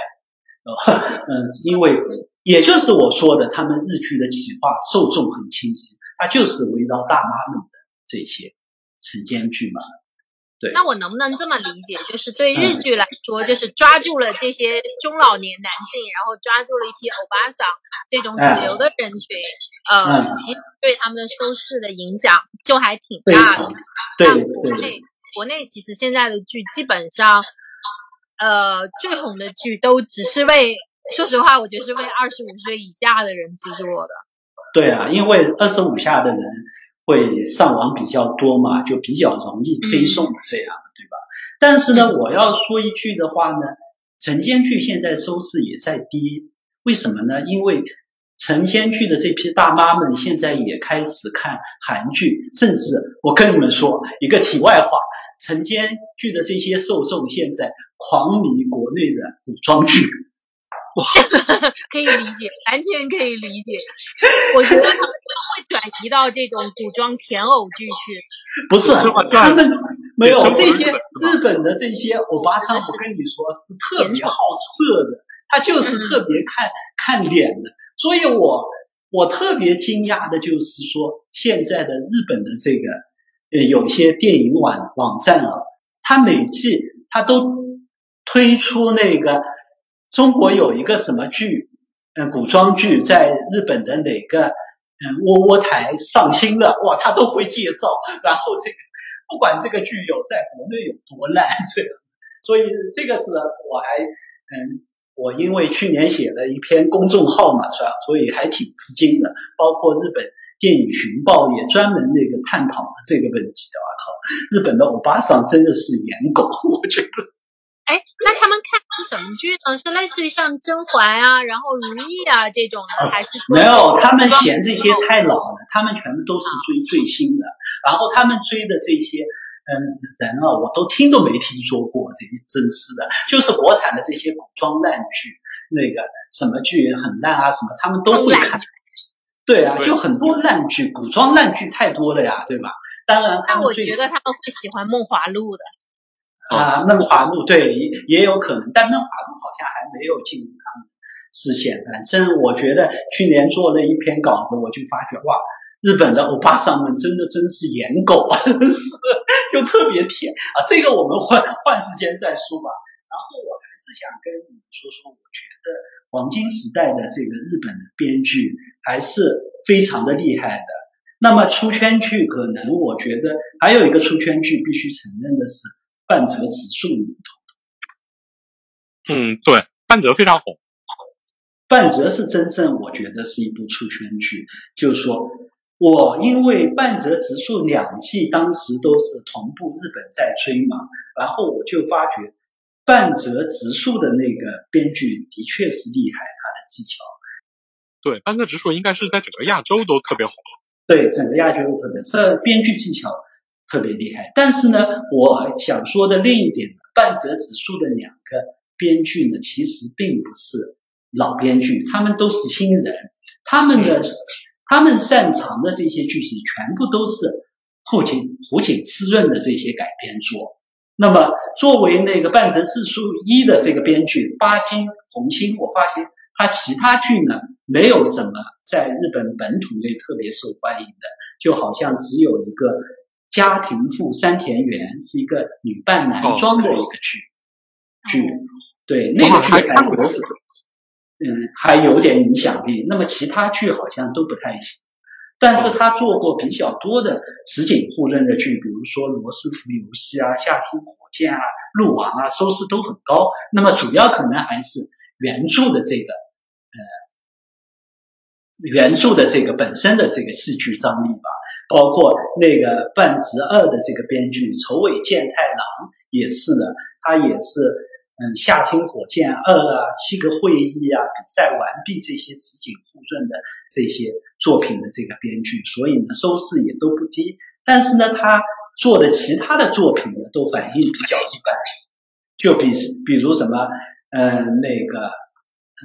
嗯，因为也就是我说的，他们日剧的企划受众很清晰，它就是围绕大妈们的这些晨间剧嘛。对，那我能不能这么理解，就是对日剧来说，就是抓住了这些中老年男性，然后抓住了一批欧巴桑这种主流的人群，呃，其实对他们的收视的影响就还挺大的。对国内国内其实现在的剧基本上，呃，最红的剧都只是为，说实话，我觉得是为二十五岁以下的人制作的。对啊，因为二十五下的人。会上网比较多嘛，就比较容易推送这样的，对吧？但是呢，我要说一句的话呢，晨间剧现在收视也在低，为什么呢？因为晨间剧的这批大妈们现在也开始看韩剧，甚至我跟你们说一个题外话，晨间剧的这些受众现在狂迷国内的古装剧。哇，可以理解，完全可以理解。我觉得他们会转移到这种古装甜偶剧去。不是，他们没有这些日本的这些欧巴桑，我跟你说是特别好色的，他就是特别看看脸的。所以我我特别惊讶的就是说，现在的日本的这个呃有些电影网网站啊，他每季他都推出那个。中国有一个什么剧，嗯，古装剧在日本的哪个嗯窝窝台上新了，哇，他都会介绍。然后这个不管这个剧有在国内有多烂，这个，所以这个是我还嗯，我因为去年写了一篇公众号嘛，是吧？所以还挺吃惊的。包括日本电影寻报也专门那个探讨了这个问题的。我靠，日本的欧巴桑真的是颜狗，我觉得。哎，那他们看是什么剧呢？是类似于像甄嬛啊，然后如懿啊这种的，还是说没有？他们嫌这些太老了，他们全部都是追最新的。然后他们追的这些嗯人啊，我都听都没听说过，这些真是的，就是国产的这些古装烂剧，那个什么剧很烂啊，什么他们都会看。对啊，就很多烂剧，古装烂剧太多了呀，对吧？当然，但我觉得他们会喜欢《梦华录》的。啊，梦华录对也也有可能，但梦华录好像还没有进入他们视线。反正我觉得去年做了一篇稿子，我就发觉哇，日本的欧巴桑们真的真是颜狗啊，是又特别甜啊。这个我们换换时间再说吧。然后我还是想跟你说说，我觉得黄金时代的这个日本的编剧还是非常的厉害的。那么出圈剧可能我觉得还有一个出圈剧必须承认的是。半泽直树里头，嗯，对，半泽非常红。半泽是真正我觉得是一部出圈剧，就是说我因为半泽直树两季当时都是同步日本在追嘛，然后我就发觉半泽直树的那个编剧的确是厉害，他的技巧。对，半泽直树应该是在整个亚洲都特别红。对，整个亚洲都特别，这编剧技巧特别厉害。但是呢，我想说的另一点，半泽直树的两个编剧呢，其实并不是。老编剧，他们都是新人，他们的他们擅长的这些剧情全部都是后井户井滋润的这些改编作。那么作为那个半泽直树一的这个编剧八金红星，我发现他其他剧呢没有什么在日本本土内特别受欢迎的，就好像只有一个家庭妇三田园是一个女扮男装的一个剧剧，对那个剧还可以。嗯，还有点影响力。那么其他剧好像都不太行，但是他做过比较多的实景互认的剧，比如说《罗斯福游戏》啊，《夏天火箭》啊，《鹿王》啊，收视都很高。那么主要可能还是原著的这个呃原著的这个本身的这个戏剧张力吧，包括那个半泽二的这个编剧丑尾健太郎也是的，他也是。嗯，夏天火箭二啊，七个会议啊，比赛完毕这些实景互润的这些作品的这个编剧，所以呢收视也都不低。但是呢，他做的其他的作品呢都反应比较一般，就比比如什么，嗯，那个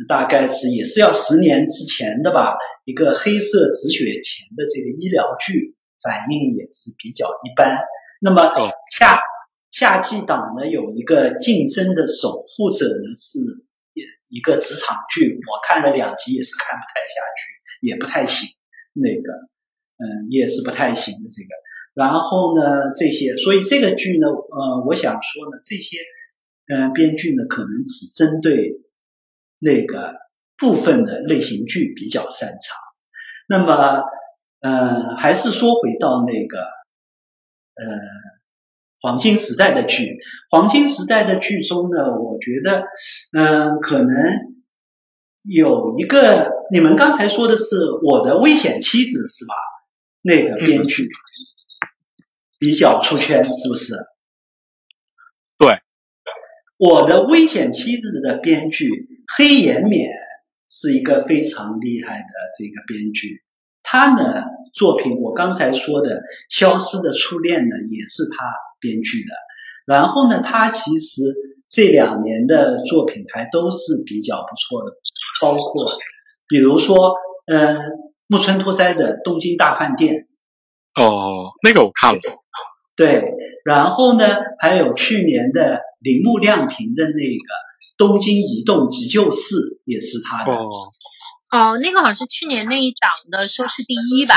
大概是也是要十年之前的吧，一个黑色止血钳的这个医疗剧，反应也是比较一般。那么夏。夏季档呢有一个竞争的守护者呢是一个职场剧，我看了两集也是看不太下去，也不太行，那个嗯也是不太行的这个。然后呢这些，所以这个剧呢呃我想说呢这些嗯编剧呢可能只针对那个部分的类型剧比较擅长。那么嗯还是说回到那个呃。黄金时代的剧，黄金时代的剧中呢，我觉得，嗯，可能有一个，你们刚才说的是我的危险妻子是吧？那个编剧比较出圈，是不是？对，我的危险妻子的编剧黑岩勉是一个非常厉害的这个编剧，他呢作品我刚才说的《消失的初恋》呢，也是他。编剧的，然后呢，他其实这两年的作品还都是比较不错的，包括比如说，嗯，木村拓哉的《东京大饭店》。哦，那个我看了。对，然后呢，还有去年的铃木亮平的那个《东京移动急救室》，也是他的。哦。哦，那个好像是去年那一档的收视第一吧？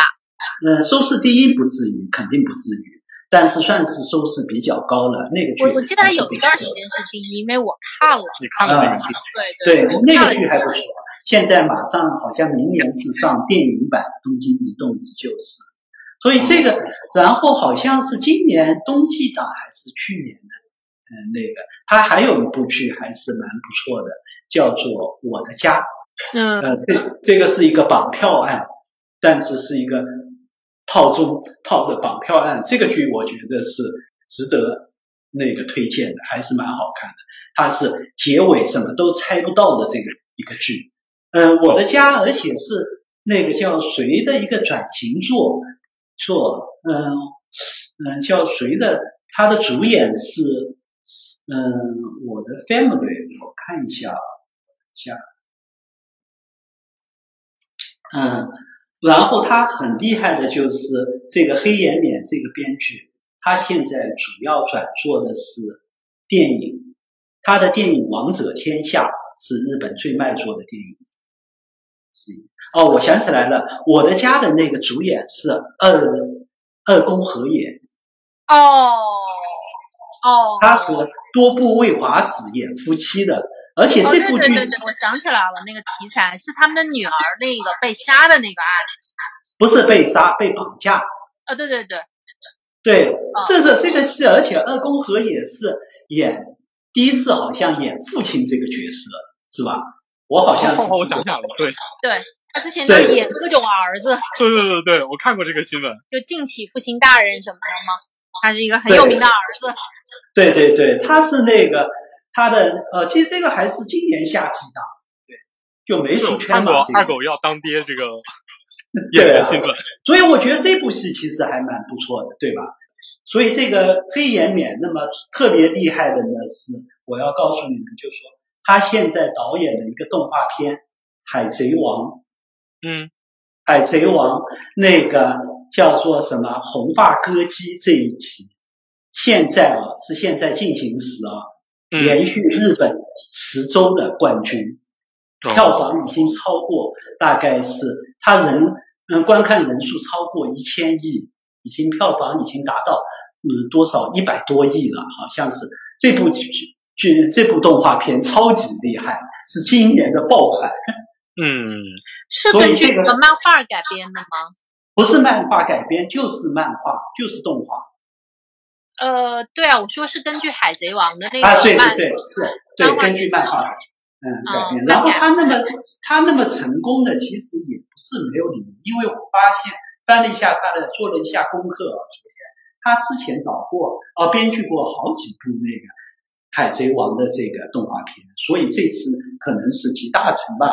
嗯，收视第一不至于，肯定不至于。但是算是收视比较高了，那个剧我我记得有一段时间是第一，因为我看了，你看了那个剧？对对，那个剧还不错。现在马上好像明年是上电影版《东京移动急救室》，所以这个，然后好像是今年冬季档还是去年的，嗯，那个他还有一部剧还是蛮不错的，叫做《我的家》。嗯。呃，这这个是一个绑票案，但是是一个。套中套的绑票案，这个剧我觉得是值得那个推荐的，还是蛮好看的。它是结尾什么都猜不到的这个一个剧。嗯，我的家，而且是那个叫谁的一个转型作，作嗯嗯叫谁的，他的主演是嗯我的 family，我看一下下，嗯。然后他很厉害的就是这个黑岩勉这个编剧，他现在主要转做的是电影，他的电影《王者天下》是日本最卖座的电影之一。哦，我想起来了，我的家的那个主演是二二宫和也。哦哦。他和多部未华子演夫妻的。而且这部剧，对对对，我想起来了，那个题材是他们的女儿那个被杀的那个案子，不是被杀，被绑架。啊，对对对，对，这个这个戏，而且二宫和也是演第一次好像演父亲这个角色，是吧？我好像是。我想想了，对。对他之前在演各种儿子。对对对对，我看过这个新闻。就敬启父亲大人什么的吗？他是一个很有名的儿子。对对对，他是那个他的呃，其实这个还是今年夏季档，对，就没出圈嘛。二狗要当爹这个 演员新闻，所以我觉得这部戏其实还蛮不错的，对吧？所以这个黑岩冕那么特别厉害的呢，是我要告诉你们，就是说他现在导演的一个动画片《海贼王》，嗯，《海贼王》那个叫做什么红发歌姬这一集，现在啊是现在进行时啊，连续日本十周的冠军，票房已经超过，大概是他人嗯观看人数超过一千亿，已经票房已经达到。嗯，多少一百多亿了，好像是这部剧剧这部动画片超级厉害，是今年的爆款。嗯，是根据这个漫画改编的吗？不是漫画改编，就是漫画，就是动画。呃，对啊，我说是根据《海贼王》的那个啊，对对对，是，对，根据漫画嗯改编。然后他那么他那么成功的，其实也不是没有理由，因为我发现翻了一下他的，做了一下功课啊。他之前导过啊，编剧过好几部那个《海贼王》的这个动画片，所以这次可能是集大成吧。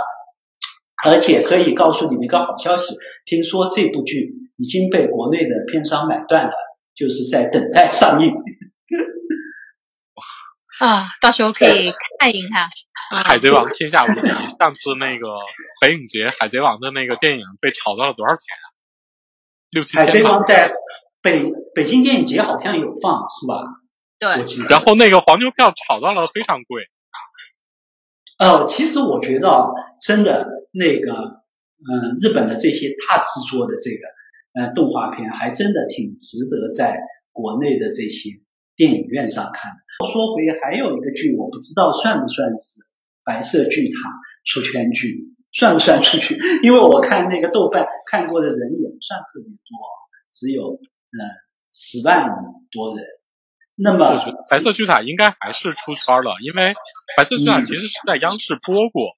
而且可以告诉你们一个好消息，听说这部剧已经被国内的片商买断了，就是在等待上映。啊，到时候可以看一看《海贼王》天下无敌。上次那个北影节《海贼王》的那个电影被炒到了多少钱啊？六七千。海贼王在。北北京电影节好像有放是吧？对，然后那个黄牛票炒到了非常贵。呃，其实我觉得真的那个，嗯，日本的这些大制作的这个，呃，动画片还真的挺值得在国内的这些电影院上看的。说回还有一个剧，我不知道算不算是白色巨塔出圈剧，算不算出去？因为我看那个豆瓣看过的人也不算特别多，只有。嗯，十万多人。那么，白色巨塔应该还是出圈了，因为白色巨塔其实是在央视播过。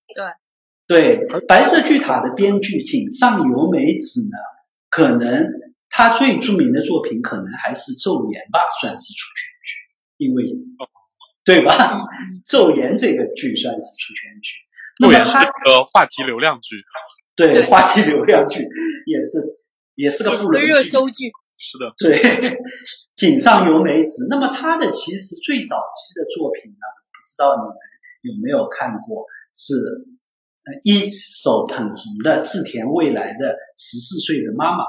对对，白色巨塔的编剧井上由美子呢，可能他最著名的作品可能还是《昼颜》吧，算是出圈剧，因为对吧？《昼颜》这个剧算是出圈剧。那么它个话题流量剧。对，话题流量剧也是也是个不容易。热搜剧。是的，对，井上由美子。那么她的其实最早期的作品呢，不知道你们有没有看过？是一手捧红的志田未来的十四岁的妈妈。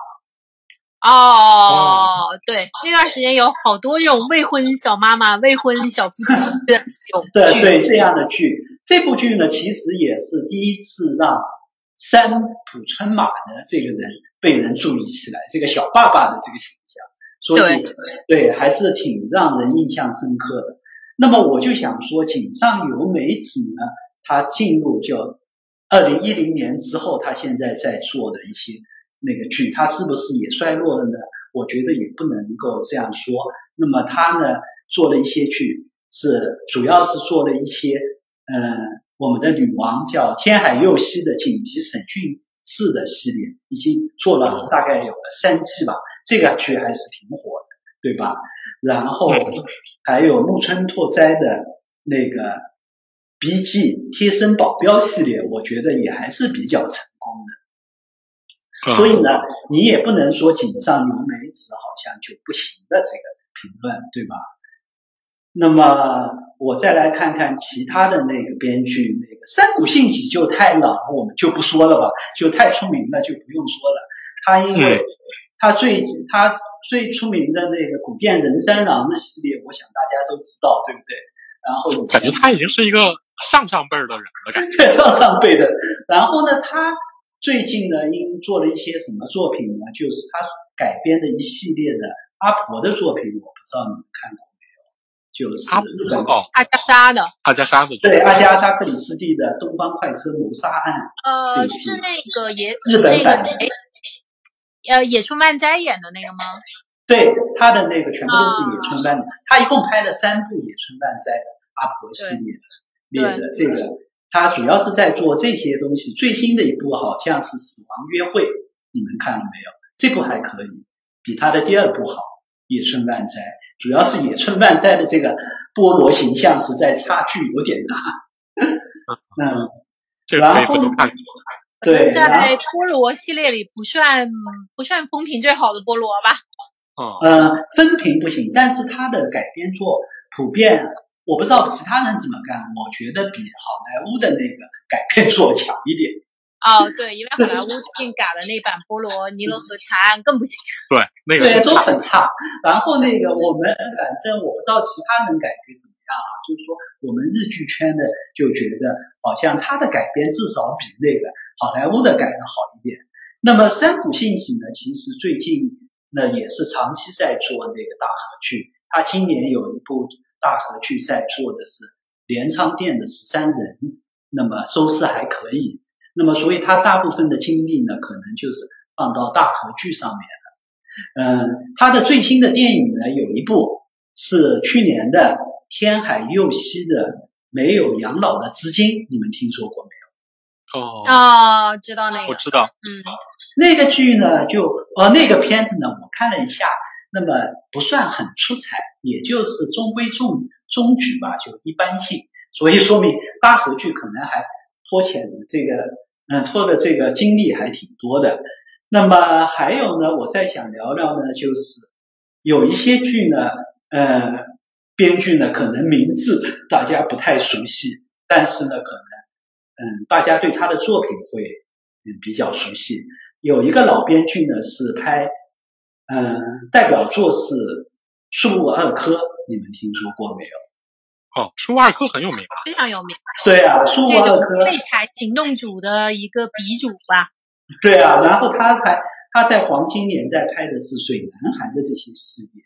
哦，对，那段时间有好多这种未婚小妈妈、未婚小夫妻 的对对这样的剧。这部剧呢，其实也是第一次让三浦春马的这个人。被人注意起来，这个小爸爸的这个形象，所以对还是挺让人印象深刻的。那么我就想说，井上由美子呢，她进入就二零一零年之后，他现在在做的一些那个剧，他是不是也衰落了呢？我觉得也不能够这样说。那么他呢，做了一些剧，是主要是做了一些，嗯，我们的女王叫天海佑希的紧急审讯。室的系列已经做了大概有了三季吧，这个剧还是挺火的，对吧？然后还有木村拓哉的那个 B G 贴身保镖系列，我觉得也还是比较成功的。所以呢，你也不能说井上由美子好像就不行的这个评论，对吧？那么我再来看看其他的那个编剧，那个山谷信喜就太老，我们就不说了吧，就太出名了，就不用说了。他因为他最他最出名的那个古殿人三郎的系列，我想大家都知道，对不对？然后感觉他已经是一个上上辈儿的人了，感觉。上上辈的。然后呢，他最近呢，因做了一些什么作品呢？就是他改编的一系列的阿婆的作品，我不知道你们看过没有。就是阿加莎的，阿加莎的对阿加莎克里斯蒂的《东方快车谋杀案》呃，是那个野日本版的，呃，野村漫斋演的那个吗？对，他的那个全部都是野村漫的，他一共拍了三部野村漫斋的阿婆系列列的这个，他主要是在做这些东西。最新的一部好像是《死亡约会》，你们看了没有？这部还可以，比他的第二部好，《野村万斋》。主要是野村万斋的这个菠萝形象实在差距有点大。嗯，然后对，在菠萝系列里不算不算风评最好的菠萝吧？嗯，分评不行，但是它的改编作普遍，我不知道其他人怎么干，我觉得比好莱坞的那个改编做强一点。哦，对，因为好莱坞最近改了那版《波罗尼罗河查案》更不行。对，那个对都很差。然后那个我们反正我不知道其他人感觉怎么样啊，就是说我们日剧圈的就觉得好像他的改编至少比那个好莱坞的改的好一点。那么山谷信息呢，其实最近那也是长期在做那个大河剧，他今年有一部大河剧在做的是镰仓店的十三人，那么收视还可以。那么，所以他大部分的精力呢，可能就是放到大河剧上面了。嗯，他的最新的电影呢，有一部是去年的天海佑希的《没有养老的资金》，你们听说过没有？哦，哦，知道那个，我知道。嗯，那个剧呢，就呃那个片子呢，我看了一下，那么不算很出彩，也就是中规中中矩吧，就一般性。所以说明大合剧可能还拖欠这个。嗯，拖的这个精力还挺多的。那么还有呢，我再想聊聊呢，就是有一些剧呢，呃，编剧呢可能名字大家不太熟悉，但是呢，可能嗯，大家对他的作品会嗯比较熟悉。有一个老编剧呢是拍嗯代表作是《树木二科》，你们听说过没有？哦，树木二科很有名啊，非常有名。对啊，树木二科废柴行动组的一个鼻祖吧。对啊，然后他还他在黄金年代拍的是《水男孩》的这些事业，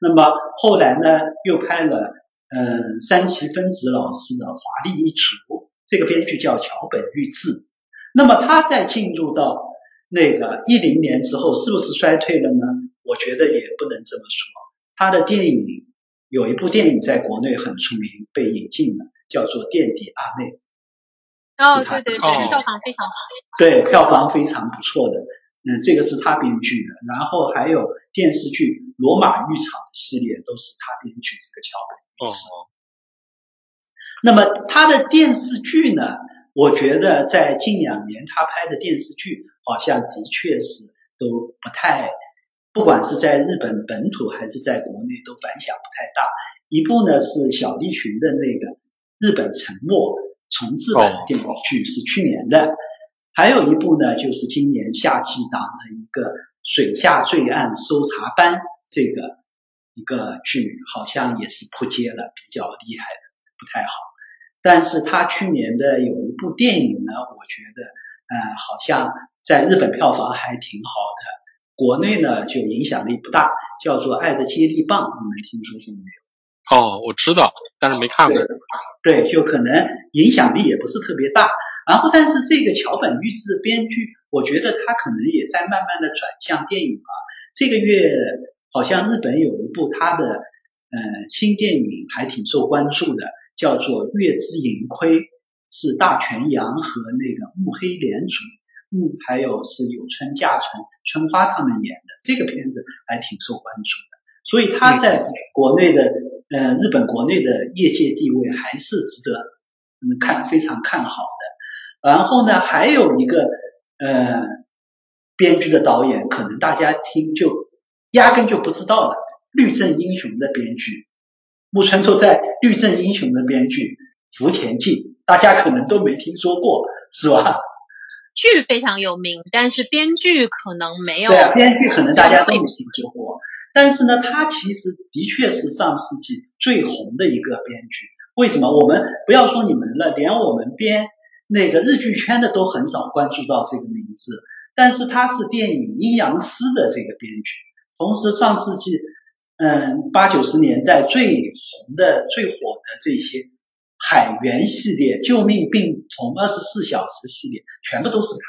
那么后来呢又拍了嗯三崎分子老师的《华丽一族》，这个编剧叫桥本裕志。那么他在进入到那个一零年之后，是不是衰退了呢？我觉得也不能这么说，他的电影。有一部电影在国内很出名，被引进了，叫做《垫底阿妹》。哦，对对对，票房非常好。对，票房非常不错的。嗯，这个是他编剧的。然后还有电视剧《罗马浴场》系列都是他编剧这个桥本。哦。那么他的电视剧呢？我觉得在近两年他拍的电视剧好像的确是都不太。不管是在日本本土还是在国内，都反响不太大。一部呢是小栗旬的那个《日本沉没》重制版的电视剧，是去年的；还有一部呢就是今年夏季档的一个《水下罪案搜查班》这个一个剧，好像也是扑街了，比较厉害的，不太好。但是他去年的有一部电影呢，我觉得呃好像在日本票房还挺好的。国内呢就影响力不大，叫做《爱的接力棒》，你们听说过没有？哦，我知道，但是没看过。对，就可能影响力也不是特别大。然后，但是这个桥本裕志编剧，我觉得他可能也在慢慢的转向电影吧。这个月好像日本有一部他的嗯新电影还挺受关注的，叫做《月之盈亏》，是大泉洋和那个木黑莲主。嗯，还有是有村架纯、春花他们演的这个片子还挺受关注的，所以他在国内的呃日本国内的业界地位还是值得嗯看非常看好的。然后呢，还有一个呃编剧的导演，可能大家听就压根就不知道了，《律政英雄》的编剧木村拓哉，《律政英雄》的编剧福田静，大家可能都没听说过，是吧？剧非常有名，但是编剧可能没有。对啊，编剧可能大家都没听说过。但是呢，他其实的确是上世纪最红的一个编剧。为什么？我们不要说你们了，连我们编那个日剧圈的都很少关注到这个名字。但是他是电影《阴阳师》的这个编剧，同时上世纪嗯八九十年代最红的、最火的这些。海员系列、救命病童、二十四小时系列，全部都是他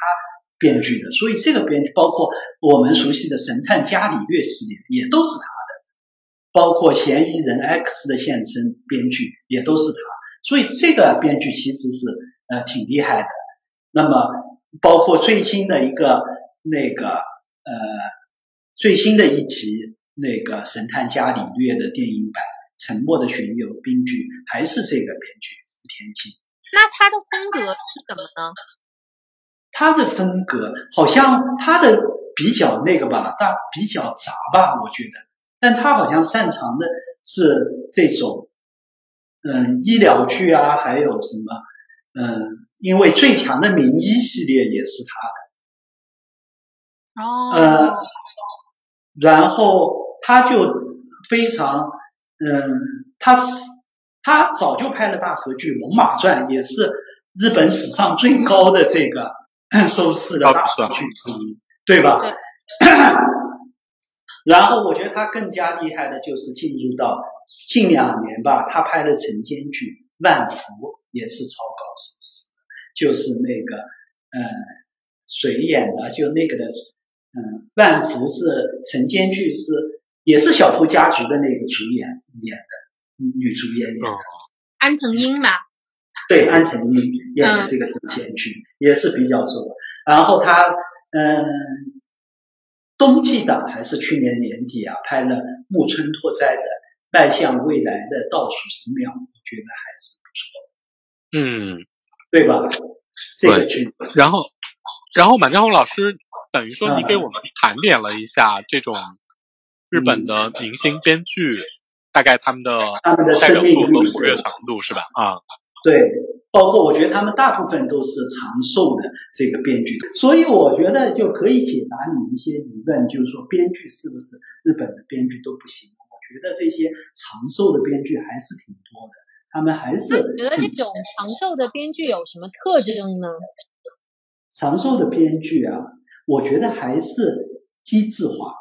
编剧的，所以这个编剧包括我们熟悉的神探伽利略系列，也都是他的。包括嫌疑人 X 的现身编剧也都是他，所以这个编剧其实是呃挺厉害的。那么包括最新的一个那个呃最新的一集那个神探伽利略的电影版《沉默的巡游》编剧还是这个编剧福田静。那他的风格是什么呢？他的风格好像他的比较那个吧，但比较杂吧，我觉得。但他好像擅长的是这种，嗯，医疗剧啊，还有什么，嗯，因为最强的名医系列也是他的。哦。呃，然后他就非常，嗯，他他早就拍了大合剧《龙马传》，也是日本史上最高的这个。收视的大数据之一，对吧？然后我觉得他更加厉害的就是进入到近两年吧，他拍的晨间剧《万福》也是超高收视，就是那个嗯谁演的？就那个的嗯《万福》是晨间剧，是也是小偷家族的那个主演演的女主演演的安藤英吧。对，安藤英演的这个神仙剧也是比较多。然后他嗯，冬季档还是去年年底啊，拍了木村拓哉的《迈向未来的倒数十秒》，我觉得还是不错。嗯，对吧？这个剧。然后，然后满江红老师等于说你给我们盘点了一下这种日本的明星编剧，大概他们的他们的代表作和活跃程度是吧？啊。对，包括我觉得他们大部分都是长寿的这个编剧，所以我觉得就可以解答你一些疑问，就是说编剧是不是日本的编剧都不行？我觉得这些长寿的编剧还是挺多的，他们还是。觉得这种长寿的编剧有什么特征呢？长寿的编剧啊，我觉得还是机智化，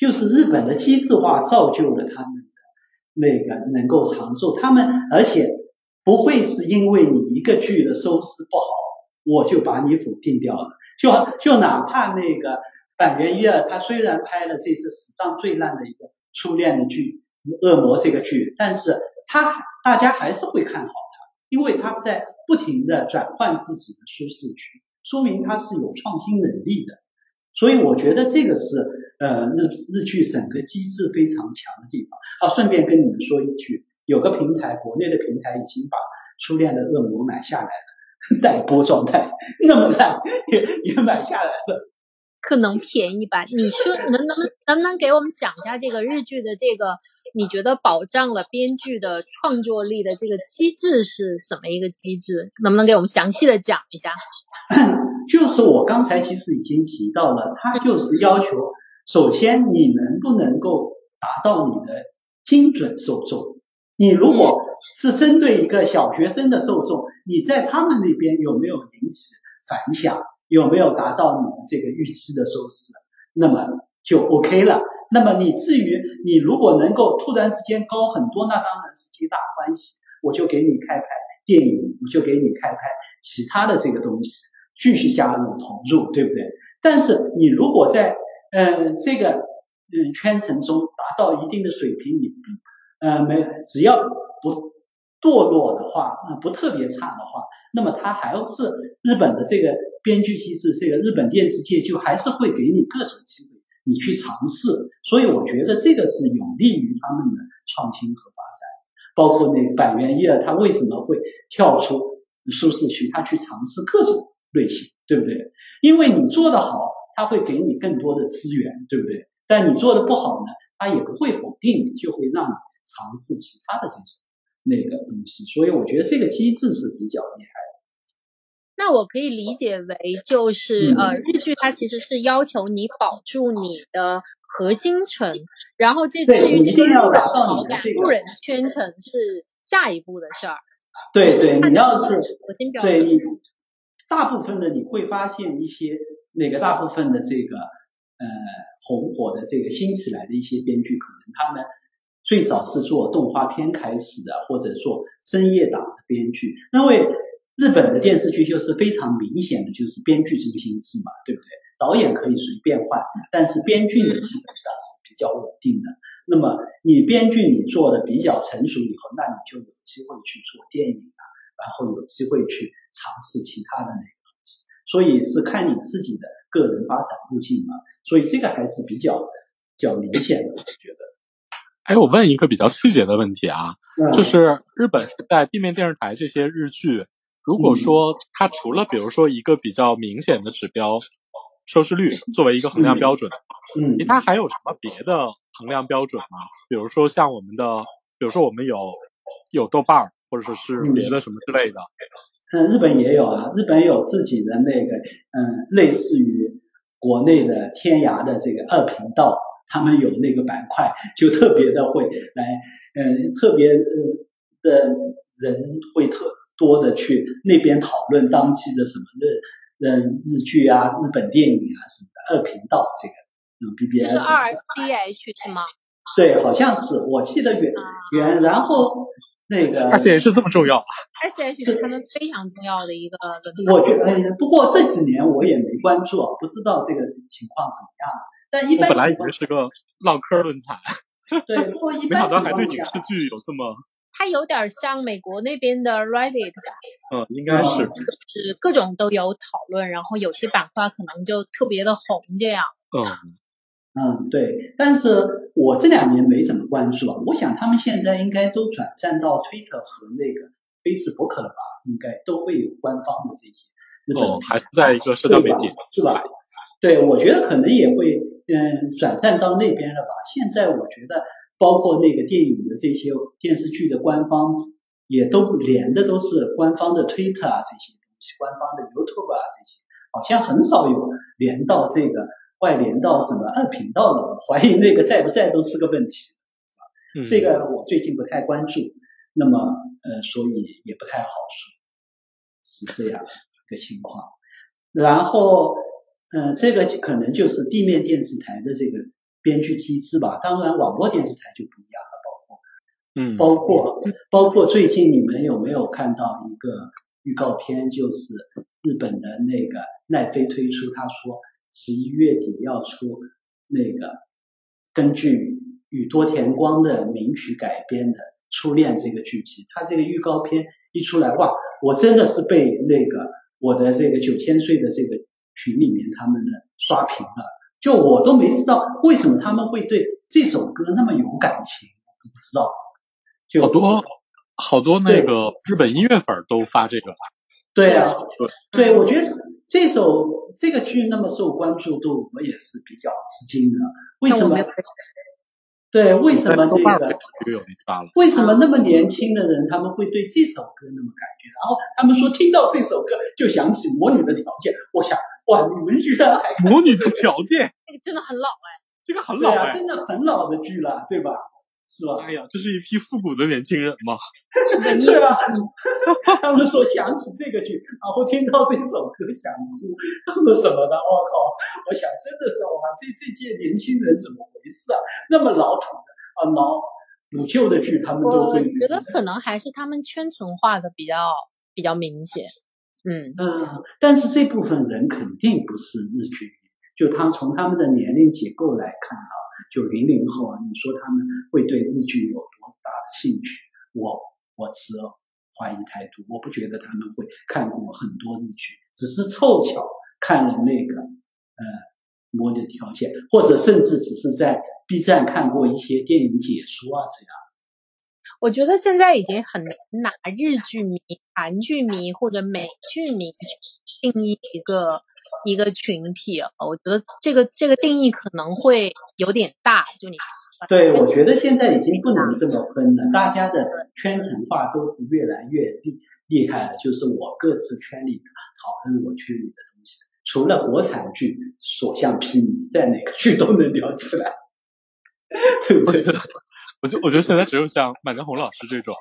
就是日本的机制化造就了他们的那个能够长寿，他们而且。不会是因为你一个剧的收视不好，我就把你否定掉了。就就哪怕那个板垣一二，他虽然拍了这次史上最烂的一个初恋的剧《恶魔》这个剧，但是他大家还是会看好他，因为他在不停的转换自己的舒适区，说明他是有创新能力的。所以我觉得这个是呃日日剧整个机制非常强的地方。啊，顺便跟你们说一句。有个平台，国内的平台已经把《初恋的恶魔》买下来了，待播状态，那么烂也也买下来了。可能便宜吧？你说能能能不能给我们讲一下这个日剧的这个你觉得保障了编剧的创作力的这个机制是怎么一个机制？能不能给我们详细的讲一下？就是我刚才其实已经提到了，它就是要求，首先你能不能够达到你的精准受众。你如果是针对一个小学生的受众，你在他们那边有没有引起反响？有没有达到你的这个预期的收视？那么就 OK 了。那么你至于你如果能够突然之间高很多，那当然是皆大欢喜。我就给你开拍电影，我就给你开拍其他的这个东西，继续加入投入，对不对？但是你如果在嗯这个嗯圈层中达到一定的水平，你。呃，没，只要不堕落的话，呃，不特别差的话，那么它还是日本的这个编剧机制，这个日本电视界就还是会给你各种机会，你去尝试。所以我觉得这个是有利于他们的创新和发展。包括那个板垣一二，他为什么会跳出舒适区，他去尝试各种类型，对不对？因为你做的好，他会给你更多的资源，对不对？但你做的不好呢，他也不会否定你，就会让你。尝试其他的这种那个东西，所以我觉得这个机制是比较厉害的。那我可以理解为，就是呃，日剧它其实是要求你保住你的核心层，然后这至于这个路人路人圈层是下一步的事儿。对对，你要是对你大部分的你会发现一些那个大部分的这个呃红火的这个新起来的一些编剧，可能他们。最早是做动画片开始的，或者做深夜档的编剧。因为日本的电视剧就是非常明显的就是编剧中心制嘛，对不对？导演可以随便换，但是编剧呢基本上是比较稳定的。那么你编剧你做的比较成熟以后，那你就有机会去做电影啊，然后有机会去尝试其他的那个东西。所以是看你自己的个人发展路径嘛。所以这个还是比较比较明显的，我觉得。哎，我问一个比较细节的问题啊，嗯就是日本现在地面电视台这些日剧，如果说它除了比如说一个比较明显的指标收视率作为一个衡量标准，嗯其他还有什么别的衡量标准吗？比如说像我们的，比如说我们有有豆瓣儿，或者说是别的什么之类的。嗯，日本也有啊，日本有自己的那个嗯，类似于国内的天涯的这个二频道，他们有那个板块，就特别的会来，嗯，特别呃的人会特多的去那边讨论当季的什么日嗯日剧啊、日本电影啊什么的，二频道这个嗯 BBS 是 RCH 是吗？对，好像是我记得原原，然后那个而且也是这么重要。SH 是他们非常重要的一个。我觉得，哎，不过这几年我也没关注，啊，不知道这个情况怎么样。但一般我本来以为是个唠嗑论坛，对，不过一 没想到还对影视剧有这么，它有点像美国那边的 Reddit 吧，嗯，应该是。就是各种都有讨论，然后有些板块可能就特别的红这样。嗯，嗯，对。但是我这两年没怎么关注啊，我想他们现在应该都转战到 Twitter 和那个 Facebook 了吧？应该都会有官方的这些日本哦，还是在一个社交媒体是吧？对，我觉得可能也会嗯转战到那边了吧。现在我觉得包括那个电影的这些电视剧的官方也都连的都是官方的 Twitter 啊这些东西，官方的 YouTube 啊这些，好像很少有连到这个外联到什么二频道的，我怀疑那个在不在都是个问题。嗯，这个我最近不太关注，那么呃，所以也不太好说，是这样一个情况。然后，呃，这个可能就是地面电视台的这个编剧机制吧。当然，网络电视台就不一样了，包括嗯，包括包括最近你们有没有看到一个预告片，就是日本的那个奈飞推出，他说十一月底要出那个根据宇多田光的名曲改编的《初恋》这个剧集，他这个预告片一出来，哇，我真的是被那个我的这个九千岁的这个群里面他们的刷屏了，就我都没知道为什么他们会对这首歌那么有感情，我都不知道。就好多好多那个日本音乐粉都发这个。对啊，对，对，我觉得这首这个剧那么受关注度，我也是比较吃惊的。为什么？对，为什么这个？为什么那么年轻的人他们会对这首歌那么感觉？然后他们说听到这首歌就想起《魔女的条件》，我想哇，你们居然还魔女的条件，那个真的很老哎。这个很老哎。真的很老的剧了，对吧？是吧？哎呀，这是一批复古的年轻人嘛。对吧 他们说想起这个剧，然后听到这首歌想哭，他们什么的，我靠！我想真的是哇，这这届年轻人怎么回事啊？那么老土的啊老古旧的剧，他们都我觉得可能还是他们圈层化的比较比较明显。嗯，嗯，但是这部分人肯定不是日剧迷，就他从他们的年龄结构来看啊，就零零后啊，你说他们会对日剧有多大的兴趣？我我持怀疑态度，我不觉得他们会看过很多日剧，只是凑巧看了那个呃《魔的条件》，或者甚至只是在 B 站看过一些电影解说啊这样。我觉得现在已经很难拿日剧迷、韩剧迷或者美剧迷去定义一个一个群体了。我觉得这个这个定义可能会有点大，就你对，我觉得现在已经不能这么分了，大家的圈层化都是越来越厉厉害了。就是我各自圈里讨论我圈里的东西，除了国产剧所向披靡，在哪个剧都能聊起来，对不对？我觉得，我就我觉得现在只有像满江红老师这种，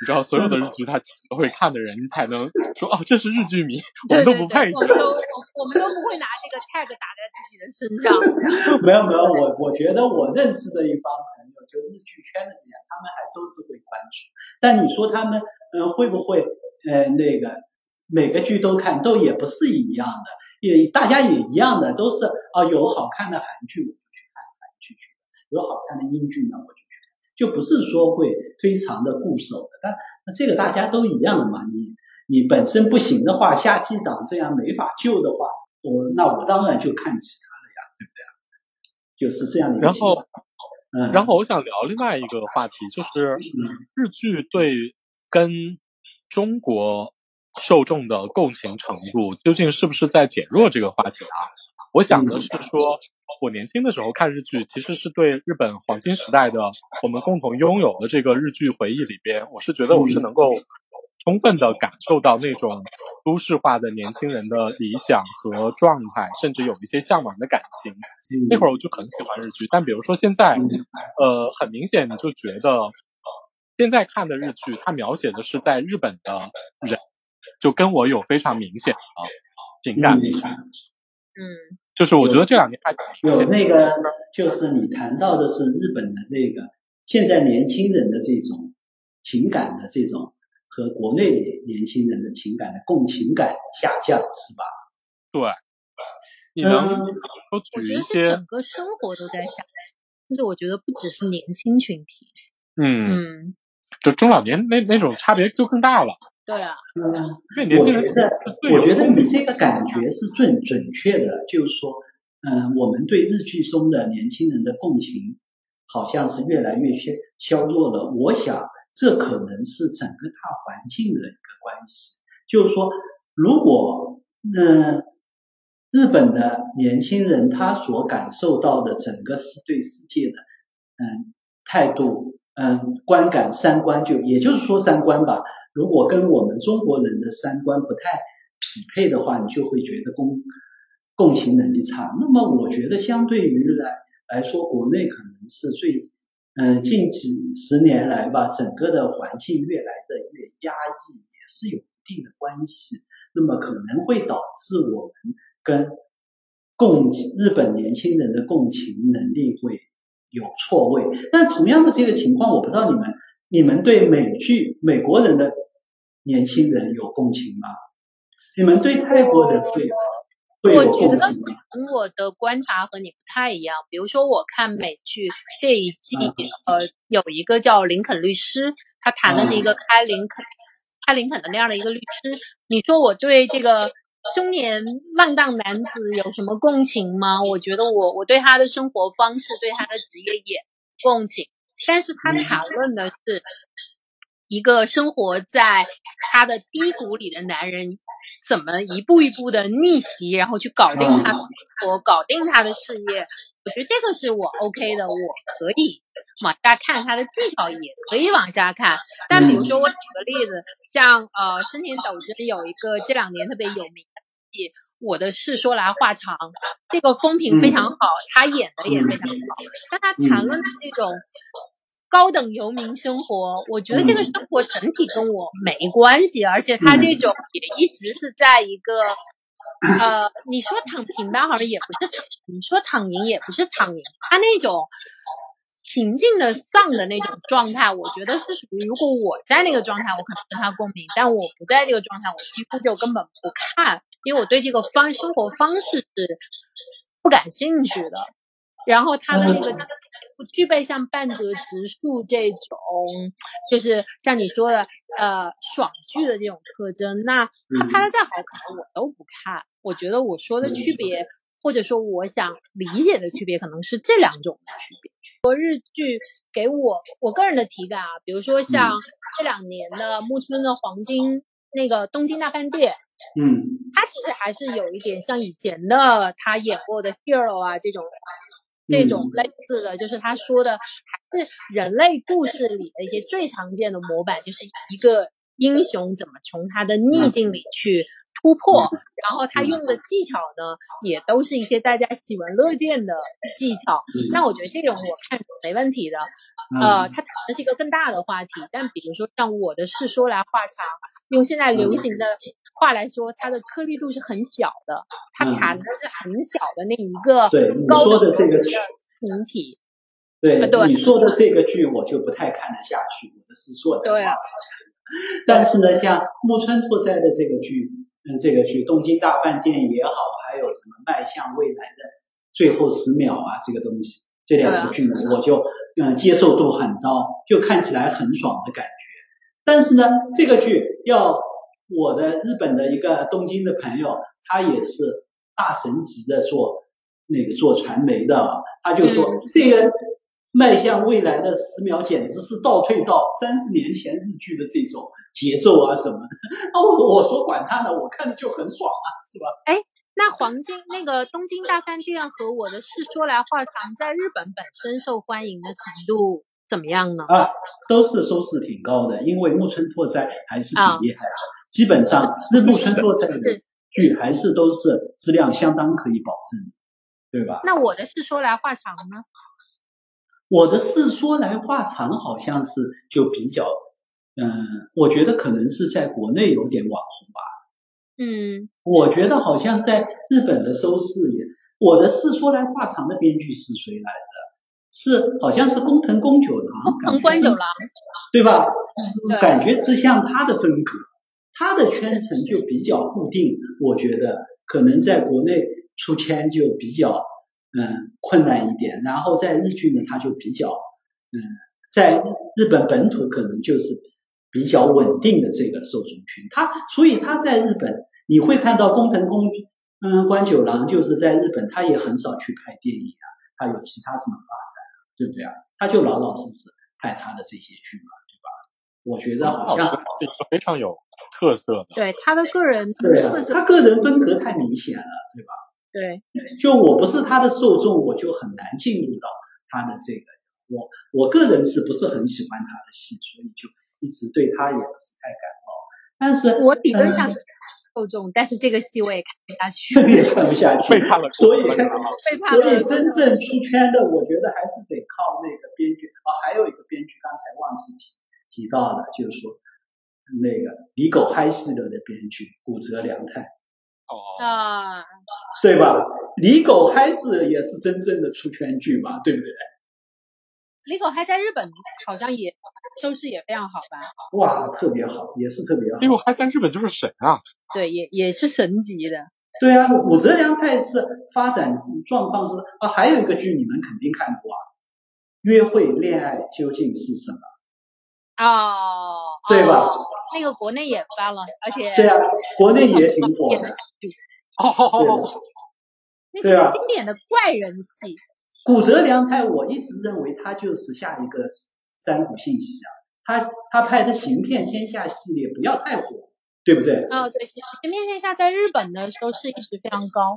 你知道所有的日剧他都会看的人，你才能说哦，这是日剧迷，我们都对对对，不配这个。我们都我 我们都不会拿这个 tag 打在自己的身上。没有没有，我我觉得我认识的一帮朋友，就日剧圈的这样，他们还都是会关注。但你说他们嗯、呃会不会呃那个每个剧都看，都也不是一样的，也大家也一样的，都是啊有好看的韩剧我就去看韩剧去，有好看的英剧呢，我就去看，就不是说会非常的固守的。但这个大家都一样嘛，你你本身不行的话，下季档这样没法救的话，我那我当然就看其他的呀，对不对？就是这样的一个情况。嗯，然后我想聊另外一个话题，就是日剧对跟中国受众的共情程度究竟是不是在减弱这个话题啊？我想的是说，我年轻的时候看日剧，其实是对日本黄金时代的我们共同拥有的这个日剧回忆里边，我是觉得我是能够充分的感受到那种都市化的年轻人的理想和状态，甚至有一些向往的感情。那会儿我就很喜欢日剧，但比如说现在，呃，很明显你就觉得，现在看的日剧，它描写的是在日本的人，就跟我有非常明显的情感。嗯，就是我觉得这两年还有那个，就是你谈到的是日本的这个现在年轻人的这种情感的这种和国内年轻人的情感的共情感下降，是吧？对，你能我觉得是整个生活都在下降，但是我觉得不只是年轻群体，嗯嗯，就中老年那那种差别就更大了。对啊，嗯，我觉得，我觉得你这个感觉是最准确的，就是说，嗯，我们对日剧中的年轻人的共情，好像是越来越削削弱了。我想，这可能是整个大环境的一个关系。就是说，如果，嗯，日本的年轻人他所感受到的整个是对世界的，嗯，态度。嗯，观感三观就也就是说三观吧。如果跟我们中国人的三观不太匹配的话，你就会觉得共共情能力差。那么我觉得相对于来来说，国内可能是最嗯近几十年来吧，整个的环境越来的越压抑，也是有一定的关系。那么可能会导致我们跟共日本年轻人的共情能力会。有错位，但同样的这个情况，我不知道你们你们对美剧美国人的年轻人有共情吗？你们对泰国人会会有共情吗？我的观察和你不太一样。比如说，我看美剧这一季，呃，有一个叫林肯律师，他谈的是一个开林肯开林肯的那样的一个律师。你说我对这个。中年浪荡男子有什么共情吗？我觉得我我对他的生活方式，对他的职业也共情，但是他谈论的是一个生活在他的低谷里的男人，怎么一步一步的逆袭，然后去搞定他的生活，搞定他的事业。我觉得这个是我 OK 的，我可以往下看他的技巧，也可以往下看。但比如说我举个例子，像呃深田斗真有一个这两年特别有名的戏。我的事说来话长，这个风评非常好，他演的也非常好，但他谈论的这种高等游民生活，我觉得这个生活整体跟我没关系，而且他这种也一直是在一个呃，你说躺平吧，好像也不是躺，你说躺赢也不是躺赢，他那种。平静的丧的那种状态，我觉得是属于，如果我在那个状态，我可能跟他共鸣，但我不在这个状态，我几乎就根本不看，因为我对这个方生活方式是不感兴趣的。然后他的那个不具备像半泽直树这种，就是像你说的呃爽剧的这种特征，那他拍的再好，可能我都不看。我觉得我说的区别。或者说，我想理解的区别可能是这两种的区别。说日剧给我我个人的体感啊，比如说像这两年的木村的黄金那个东京大饭店，嗯，他其实还是有一点像以前的他演过的 Hero 啊这种这种类似的，就是他说的还是人类故事里的一些最常见的模板，就是一个英雄怎么从他的逆境里去。突破，然后他用的技巧呢，也都是一些大家喜闻乐见的技巧。那我觉得这种我看没问题的。呃，他谈的是一个更大的话题，但比如说像我的事说来话长，用现在流行的话来说，它的颗粒度是很小的。他谈的是很小的那一个高说的这个群体。对，你说的这个剧我就不太看得下去。我的是说的话长，但是呢，像木村拓哉的这个剧。嗯，这个剧《东京大饭店》也好，还有什么迈向未来的最后十秒啊，这个东西，这两部剧我就嗯接受度很高，就看起来很爽的感觉。但是呢，这个剧要我的日本的一个东京的朋友，他也是大神级的做那个做传媒的，他就说这个迈向未来的十秒简直是倒退到三十年前日剧的这种节奏啊什么的。我我说管他呢，我看着就很爽啊，是吧？哎。那黄金那个东京大饭店和我的《事说来话长》在日本本身受欢迎的程度怎么样呢？啊，都是收视挺高的，因为木村拓哉还是挺厉害的。基本上 日木村拓哉的剧还是都是质量相当可以保证，对吧？那我的《事说来话长》呢？我的《事说来话长》好像是就比较，嗯，我觉得可能是在国内有点网红吧。嗯，我觉得好像在日本的收视也，我的事说来话长的编剧是谁来的？是好像是工藤宫九郎，工藤官九郎，对吧？感觉是像他的风格，他的圈层就比较固定，我觉得可能在国内出圈就比较嗯困难一点，然后在日剧呢，他就比较嗯，在日本本土可能就是。比较稳定的这个受众群，他所以他在日本你会看到工藤公嗯关九郎就是在日本他也很少去拍电影啊，他有其他什么发展，对不对啊？他就老老实实拍他的这些剧嘛，对吧？我觉得好像非常有特色的，对他的个人对啊，他个人风格太明显了，对吧？对，就我不是他的受众，我就很难进入到他的这个，我我个人是不是很喜欢他的戏，所以就。一直对他也不是太感冒，但是我理论上是受众，但是这个戏我也看不下去，也看不下去，被判了，所以所以真正出圈的，我觉得还是得靠那个编剧。哦，还有一个编剧刚才忘记提提到了，就是说那个李狗嗨系列的编剧骨折良太，哦啊，对吧？李狗嗨是也是真正的出圈剧嘛，对不对？李狗嗨在日本好像也。收视也非常好吧？哇，特别好，也是特别好。结果嗨在日本就是神啊！对，也也是神级的。对啊，武则良太是发展状况是啊，还有一个剧你们肯定看过啊，《约会恋爱究竟是什么》？哦，对吧？那个国内也发了，而且对啊，国内也挺火的。哦哦哦，那是经典的怪人戏。骨折良太，我一直认为他就是下一个。三股信息啊，他他拍的《行骗天下》系列不要太火，对不对？哦，对，《行行骗天下》在日本的时候是一直非常高。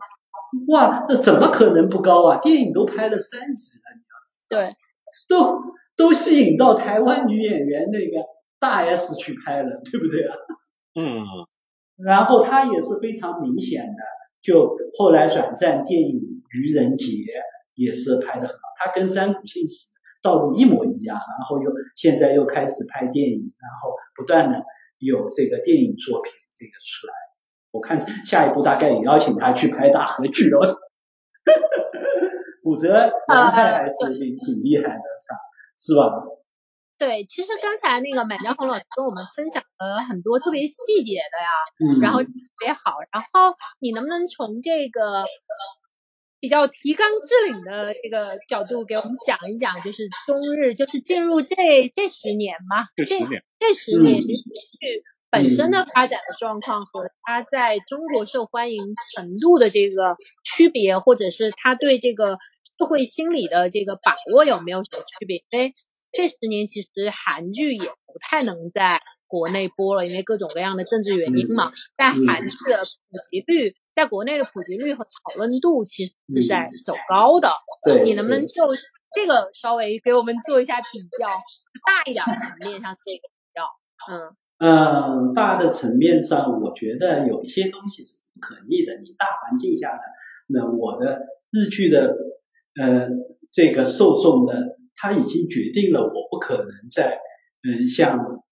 哇，那怎么可能不高啊？电影都拍了三集了，你要知道。对。都都吸引到台湾女演员那个大 S 去拍了，对不对啊？嗯。然后他也是非常明显的，就后来转战电影《愚人节》也是拍的很好，他跟山谷信息。道路一模一样，然后又现在又开始拍电影，然后不断的有这个电影作品这个出来，我看下一步大概也邀请他去拍大合剧了。否则良太还是挺挺厉害的，是吧？对，其实刚才那个满江红老师跟我们分享了很多特别细节的呀，然后特别好，然后你能不能从这个？比较提纲挈领的这个角度给我们讲一讲，就是中日就是进入这这十年嘛，这十年这十年剧本身的发展的状况和它在中国受欢迎程度的这个区别，或者是它对这个社会心理的这个把握有没有什么区别？因为这十年其实韩剧也不太能在国内播了，因为各种各样的政治原因嘛，但韩剧的普及率。在国内的普及率和讨论度其实是在走高的，对，你能不能就这个稍微给我们做一下比较，大一点的层面上做一个比较，嗯嗯，大的层面上，我觉得有一些东西是不可逆的。你大环境下的，那我的日剧的呃这个受众的，他已经决定了，我不可能在嗯像。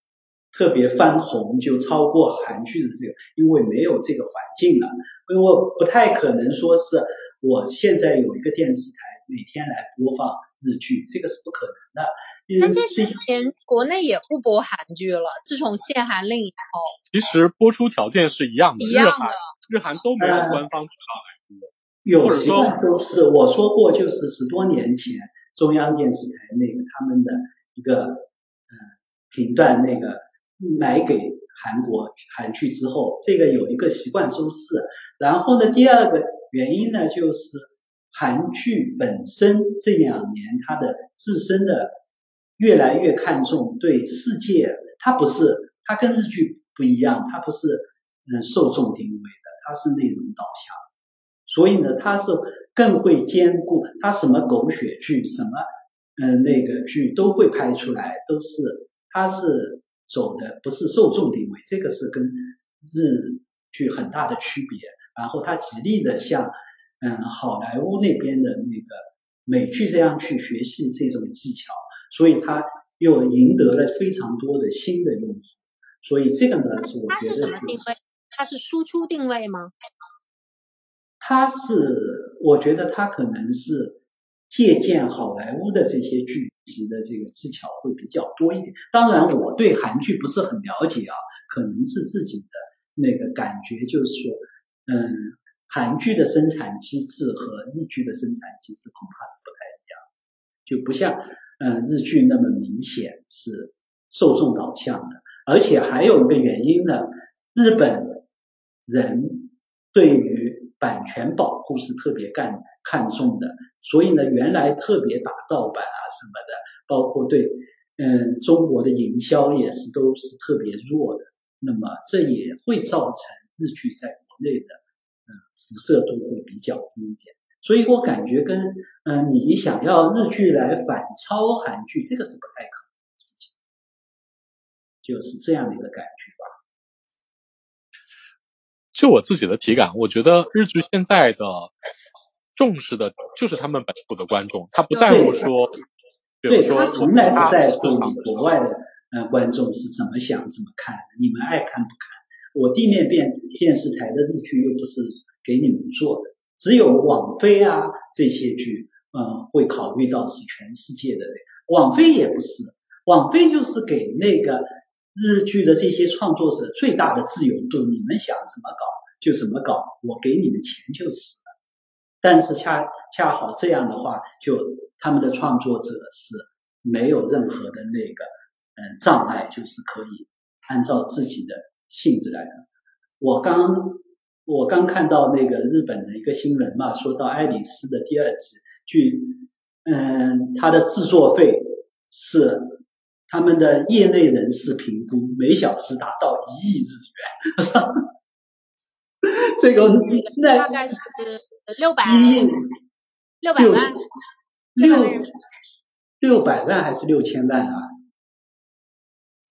特别翻红就超过韩剧的这个，因为没有这个环境了，因为我不太可能说是我现在有一个电视台每天来播放日剧，这个是不可能的。但这些年国内也不播韩剧了，自从限韩令以后，其实播出条件是一样的，一样的，日韩都没有官方渠道来播。有习惯就是，我说过就是十多年前中央电视台那个他们的一个嗯频段那个买给韩国韩剧之后，这个有一个习惯收视。然后呢，第二个原因呢，就是韩剧本身这两年它的自身的越来越看重对世界，它不是它跟日剧不一样，它不是嗯受众定位的，它是内容导向，所以呢，他是更会兼顾他什么狗血剧什么嗯那个剧都会拍出来，都是他是。走的不是受众定位，这个是跟日剧很大的区别。然后他极力的向嗯好莱坞那边的那个美剧这样去学习这种技巧，所以他又赢得了非常多的新的用户。所以这个呢，是我觉得是。什么定位？它是输出定位吗？它是，我觉得它可能是借鉴好莱坞的这些剧。集的这个技巧会比较多一点。当然，我对韩剧不是很了解啊，可能是自己的那个感觉，就是说，嗯，韩剧的生产机制和日剧的生产机制恐怕是不太一样，就不像嗯日剧那么明显是受众导向的。而且还有一个原因呢，日本人对于版权保护是特别干看重的，所以呢，原来特别打盗版啊什么的。包括对，嗯，中国的营销也是都是特别弱的，那么这也会造成日剧在国内的，嗯，辐射度会比较低一点。所以我感觉跟，嗯，你想要日剧来反超韩剧，这个是不太可能的事情，就是这样的一个感觉吧。就我自己的体感，我觉得日剧现在的重视的就是他们本土的观众，他不在乎说。对他从来不在乎你国外的呃观众是怎么想怎么看，你们爱看不看？我地面电电视台的日剧又不是给你们做的，只有网飞啊这些剧，嗯，会考虑到是全世界的。网飞也不是，网飞就是给那个日剧的这些创作者最大的自由度，你们想怎么搞就怎么搞，我给你们钱就是了。但是恰恰好这样的话，就他们的创作者是没有任何的那个嗯障碍，就是可以按照自己的性质来的。我刚我刚看到那个日本的一个新闻嘛，说到《爱丽丝》的第二集，据嗯它的制作费是他们的业内人士评估每小时达到一亿日元，这个那大概是。六百六百万，六六百万还是六千万啊？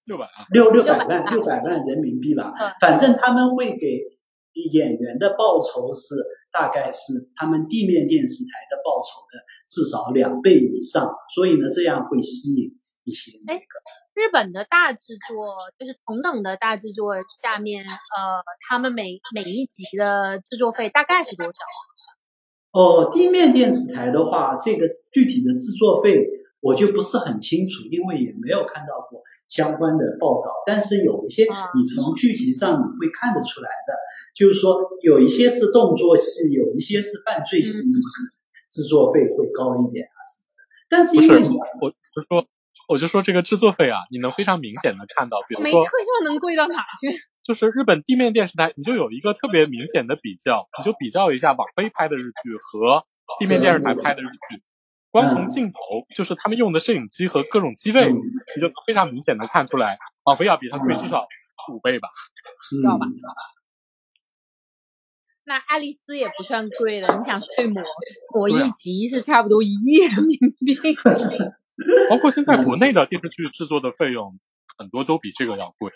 六百啊？六六百万，六百万人民币吧。反正他们会给演员的报酬是大概是他们地面电视台的报酬的至少两倍以上，所以呢，这样会吸引一些。哎，日本的大制作就是同等的大制作下面，呃，他们每每一集的制作费大概是多少？哦，地面电视台的话，这个具体的制作费我就不是很清楚，因为也没有看到过相关的报道。但是有一些你从剧集上你会看得出来的，就是说有一些是动作戏，有一些是犯罪戏，那么可能制作费会高一点啊什么的。但是因为你我就说。我就说这个制作费啊，你能非常明显的看到，比如说，没特效能贵到哪去？就是日本地面电视台，你就有一个特别明显的比较，你就比较一下网飞拍的日剧和地面电视台拍的日剧，光从镜头，就是他们用的摄影机和各种机位，你就非常明显的看出来，网飞要比它贵至少五倍吧，知道吧？那爱丽丝也不算贵的，你想睡魔魔一集是差不多一亿人民币。包括现在国内的电视剧制作的费用，很多都比这个要贵。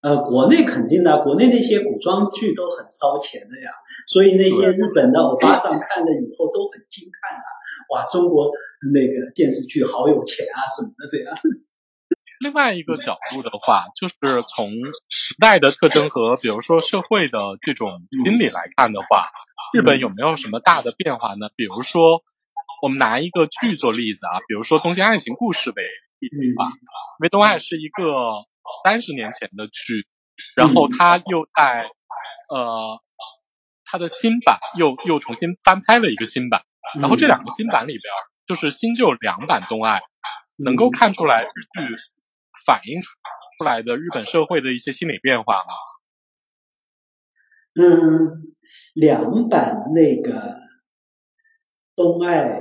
呃，国内肯定的，国内那些古装剧都很烧钱的呀，所以那些日本的欧巴桑看了以后都很惊叹啊，哇，中国那个电视剧好有钱啊什么的这样。另外一个角度的话，就是从时代的特征和比如说社会的这种心理来看的话，日本有没有什么大的变化呢？比如说。我们拿一个剧做例子啊，比如说《东京爱情故事》为例吧，因为《东爱》是一个三十年前的剧，然后它又在呃它的新版又又重新翻拍了一个新版，然后这两个新版里边就是新旧两版东爱，能够看出来日剧反映出出来的日本社会的一些心理变化吗？嗯，两版那个东爱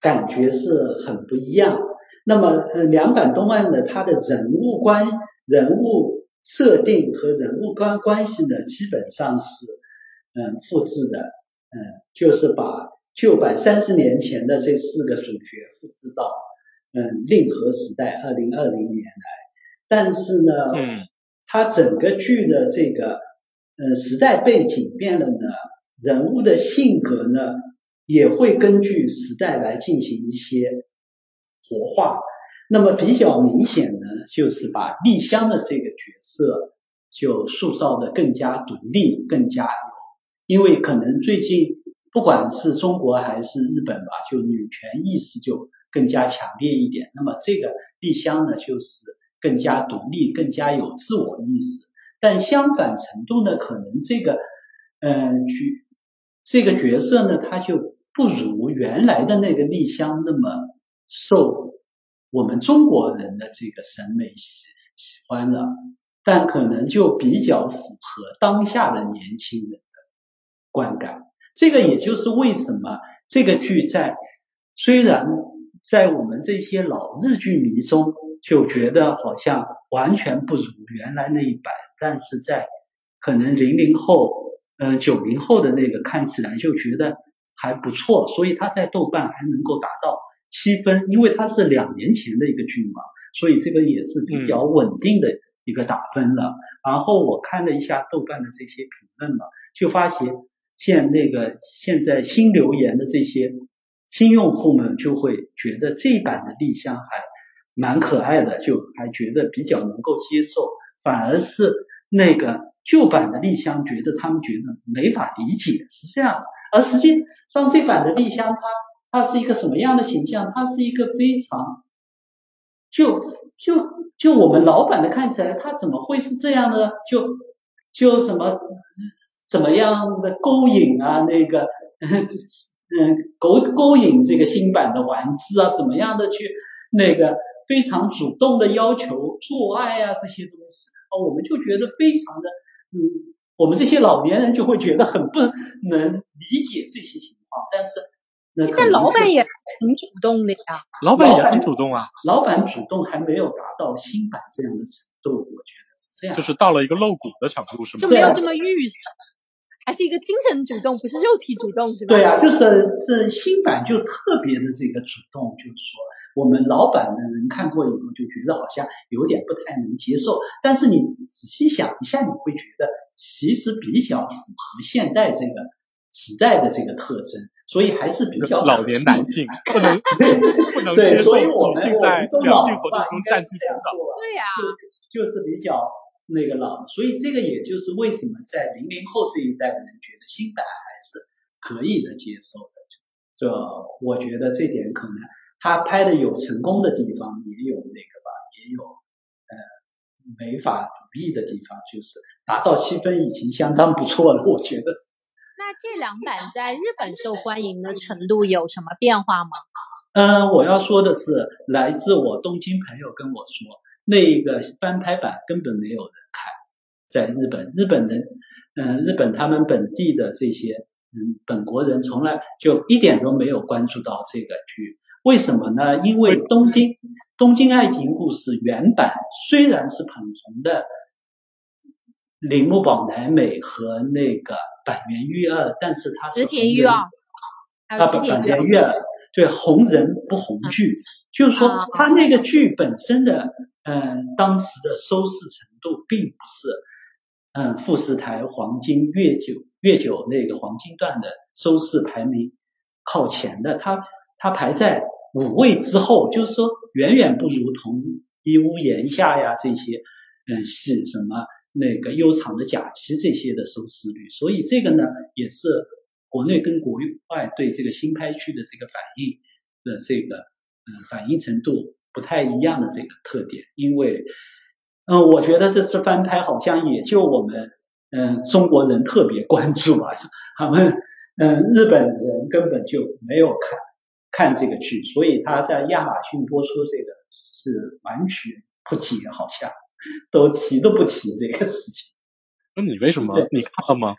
感觉是很不一样。那么，呃，两版东爱呢，它的人物关、人物设定和人物关关系呢，基本上是嗯复制的，嗯，就是把旧版三十年前的这四个主角复制到嗯令和时代二零二零年来，但是呢，嗯，它整个剧的这个。呃，时代背景变了呢，人物的性格呢也会根据时代来进行一些活化。那么比较明显呢，就是把丽香的这个角色就塑造的更加独立，更加有，因为可能最近不管是中国还是日本吧，就女权意识就更加强烈一点。那么这个丽香呢，就是更加独立，更加有自我意识。但相反程度呢，可能这个，嗯，角这个角色呢，他就不如原来的那个丽香那么受我们中国人的这个审美喜喜欢了，但可能就比较符合当下的年轻人的观感。这个也就是为什么这个剧在虽然在我们这些老日剧迷中就觉得好像完全不如原来那一版。但是在可能零零后、嗯九零后的那个看起来就觉得还不错，所以他在豆瓣还能够达到七分，因为它是两年前的一个剧嘛，所以这个也是比较稳定的一个打分了。然后我看了一下豆瓣的这些评论嘛，就发现现那个现在新留言的这些新用户们就会觉得这一版的丽香还蛮可爱的，就还觉得比较能够接受。反而是那个旧版的丽香觉得他们觉得没法理解是这样的，而实际上这版的丽香她她是一个什么样的形象？她是一个非常就就就我们老版的看起来，她怎么会是这样的？就就什么怎么样的勾引啊？那个 嗯勾勾引这个新版的丸子啊？怎么样的去那个？非常主动的要求做爱啊，这些东西啊，我们就觉得非常的，嗯，我们这些老年人就会觉得很不能理解这些情况。但是，那但老板也挺主动的呀。老板也很主动啊。老板主动还没有达到新版这样的程度，我觉得是这样。就是到了一个露骨的程度，是吗？就没有这么预还是一个精神主动，不是肉体主动，是吧？对啊，就是是新版就特别的这个主动，就是说。我们老版的人看过以后就觉得好像有点不太能接受，但是你仔细想一下，你会觉得其实比较符合现代这个时代的这个特征，所以还是比较老年男性不能 不能对，所以我们我们都老了吧，应该是这样说，对呀，就是比较那个老，所以这个也就是为什么在零零后这一代人觉得新版还是可以的接受的，这我觉得这点可能。他拍的有成功的地方，也有那个吧，也有呃没法独立的地方，就是达到七分已经相当不错了，我觉得。那这两版在日本受欢迎的程度有什么变化吗？嗯，我要说的是，来自我东京朋友跟我说，那个翻拍版根本没有人看，在日本，日本人，嗯，日本他们本地的这些嗯本国人从来就一点都没有关注到这个剧。为什么呢？因为东京东京爱情故事原版虽然是捧红的铃木保乃美和那个板垣玉二，但是他是田裕二，啊板垣玉二对红人不红剧，就是说他那个剧本身的嗯当时的收视程度并不是嗯富士台黄金月九月九那个黄金段的收视排名靠前的，它它排在。五位之后，就是说远远不如同一屋檐下呀这些，嗯，戏什么那个悠长的假期这些的收视率，所以这个呢也是国内跟国外对这个新拍剧的这个反应的这个嗯反应程度不太一样的这个特点，因为嗯我觉得这次翻拍好像也就我们嗯中国人特别关注吧，他们嗯日本人根本就没有看。看这个剧，所以他在亚马逊播出这个是完全不提，好像都提都不提这个事情。那你为什么？你看了吗？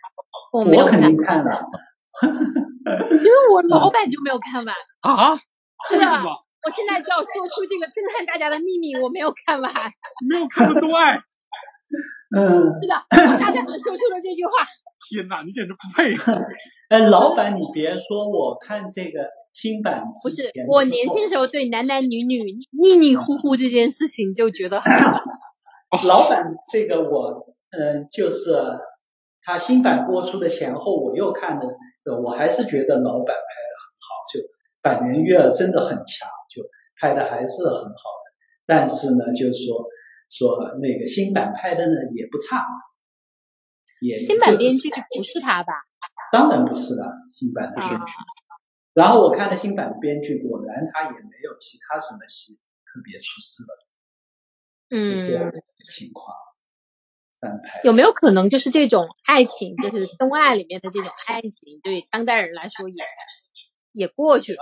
我没有肯定看了，因为我老板就没有看完啊。是的，我现在就要说出这个震撼大家的秘密，我没有看完。没有看的都爱。嗯。是的，我大胆的说出了这句话。天哪，你简直不配！哎，老板，你别说，我看这个新版不是我年轻时候对男男女女腻腻乎乎这件事情就觉得很。老板，这个我嗯，就是他新版播出的前后，我又看的，我还是觉得老板拍的很好，就板垣月儿真的很强，就拍的还是很好的。但是呢，就是说说那个新版拍的呢也不差。也新版编剧不是他吧？当然不是了，新版的编剧。然后我看了新版的编剧，果然他也没有其他什么戏特别出色的，是这样的情况。翻拍有没有可能就是这种爱情，就是东爱里面的这种爱情，对当代人来说也也过去了？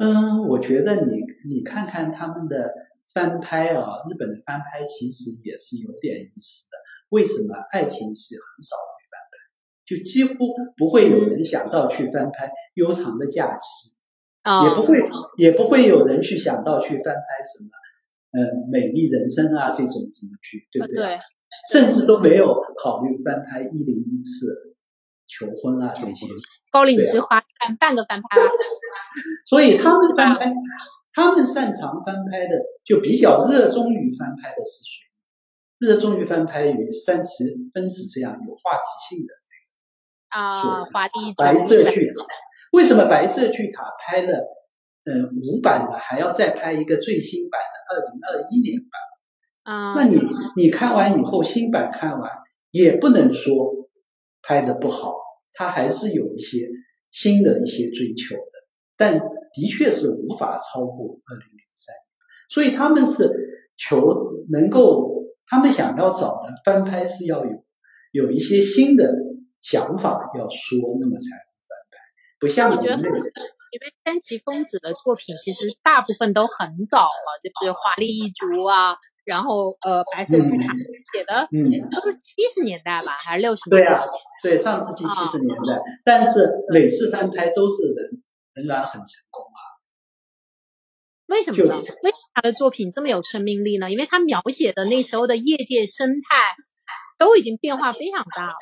嗯，我觉得你你看看他们的翻拍啊，日本的翻拍其实也是有点意思的。为什么爱情戏很少会翻拍？就几乎不会有人想到去翻拍《悠长的假期》，也不会也不会有人去想到去翻拍什么呃《美丽人生》啊这种什么剧，对不对？对。甚至都没有考虑翻拍《一零一次求婚》啊这些。高岭之花看半个翻拍。所以他们翻拍，他们擅长翻拍的，就比较热衷于翻拍的是谁？热衷于翻拍与三崎分子这样有话题性的这个啊，华丽白色巨塔。为什么白色巨塔拍了嗯五版的还要再拍一个最新版的二零二一年版？啊，那你你看完以后新版看完也不能说拍的不好，它还是有一些新的一些追求的，但的确是无法超过二零零三所以他们是求能够。他们想要找的翻拍是要有有一些新的想法要说，那么才翻拍。不像我觉得，因为三崎丰子的作品其实大部分都很早了，就是《华丽一族》啊，然后呃《白色巨塔》写的都是七十年代吧，还是六十年代？对啊，对，上世纪七十年代。但是每次翻拍都是仍仍然很成功啊。为什么呢？为什么他的作品这么有生命力呢？因为他描写的那时候的业界生态都已经变化非常大了。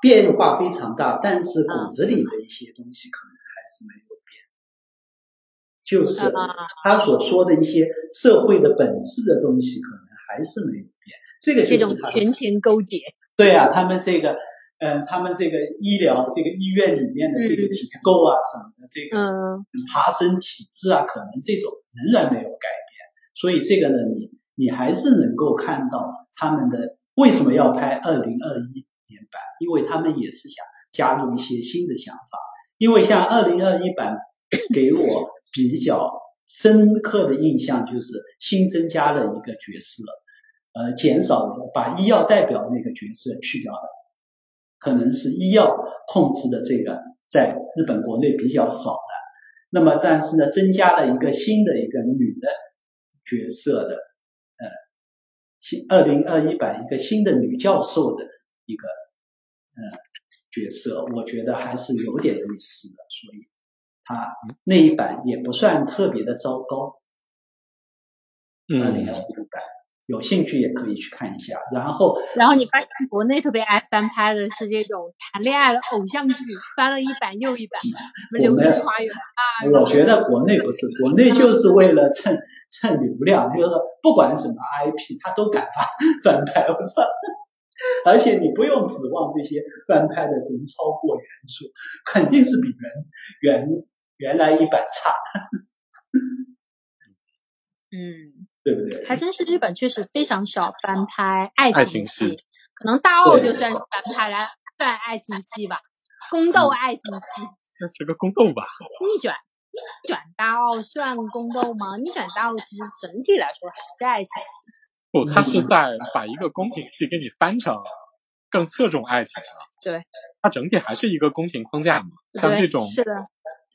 变化非常大，但是骨子里的一些东西可能还是没有变。就是他所说的一些社会的本质的东西，可能还是没有变。这个就是他权钱勾结。对啊，他们这个。嗯，他们这个医疗这个医院里面的这个结构啊什么的，这个爬升体制啊，可能这种仍然没有改变。所以这个呢，你你还是能够看到他们的为什么要拍二零二一年版，因为他们也是想加入一些新的想法。因为像二零二一版给我比较深刻的印象就是新增加了一个角色，呃，减少了把医药代表那个角色去掉了。可能是医药控制的这个在日本国内比较少的，那么但是呢，增加了一个新的一个女的角色的，呃，新二零二一版一个新的女教授的一个呃角色，我觉得还是有点意思的，所以他那一版也不算特别的糟糕，二零二一版。有兴趣也可以去看一下，然后，然后你发现国内特别爱翻拍的是这种谈恋爱的偶像剧，翻了一版又一版，什么流星花园啊。我觉得国内不是，国内就是为了蹭蹭流量，就是不管什么 IP，他都敢翻翻拍，我操！而且你不用指望这些翻拍的能超过原著，肯定是比原原原来一版差。嗯。对不对？还真是日本确实非常少翻拍爱情戏，可能大奥就算是翻拍来算爱情戏吧，宫斗爱情戏。这是个宫斗吧？逆转逆转大奥算宫斗吗？逆转大奥其实整体来说还是爱情戏。不，他是在把一个宫廷戏给你翻成更侧重爱情了。对。它整体还是一个宫廷框架嘛，像这种是的。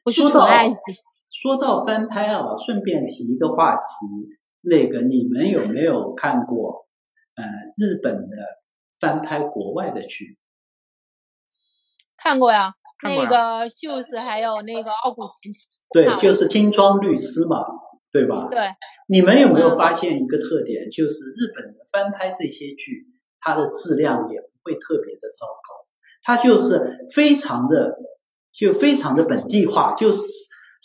不是纯爱情。说到翻拍啊，顺便提一个话题，那个你们有没有看过呃日本的翻拍国外的剧？看过呀，那个秀斯还有那个傲骨贤妻。对，就是金装律师嘛，对吧？对。你们有没有发现一个特点，就是日本的翻拍这些剧，它的质量也不会特别的糟糕，它就是非常的就非常的本地化，就是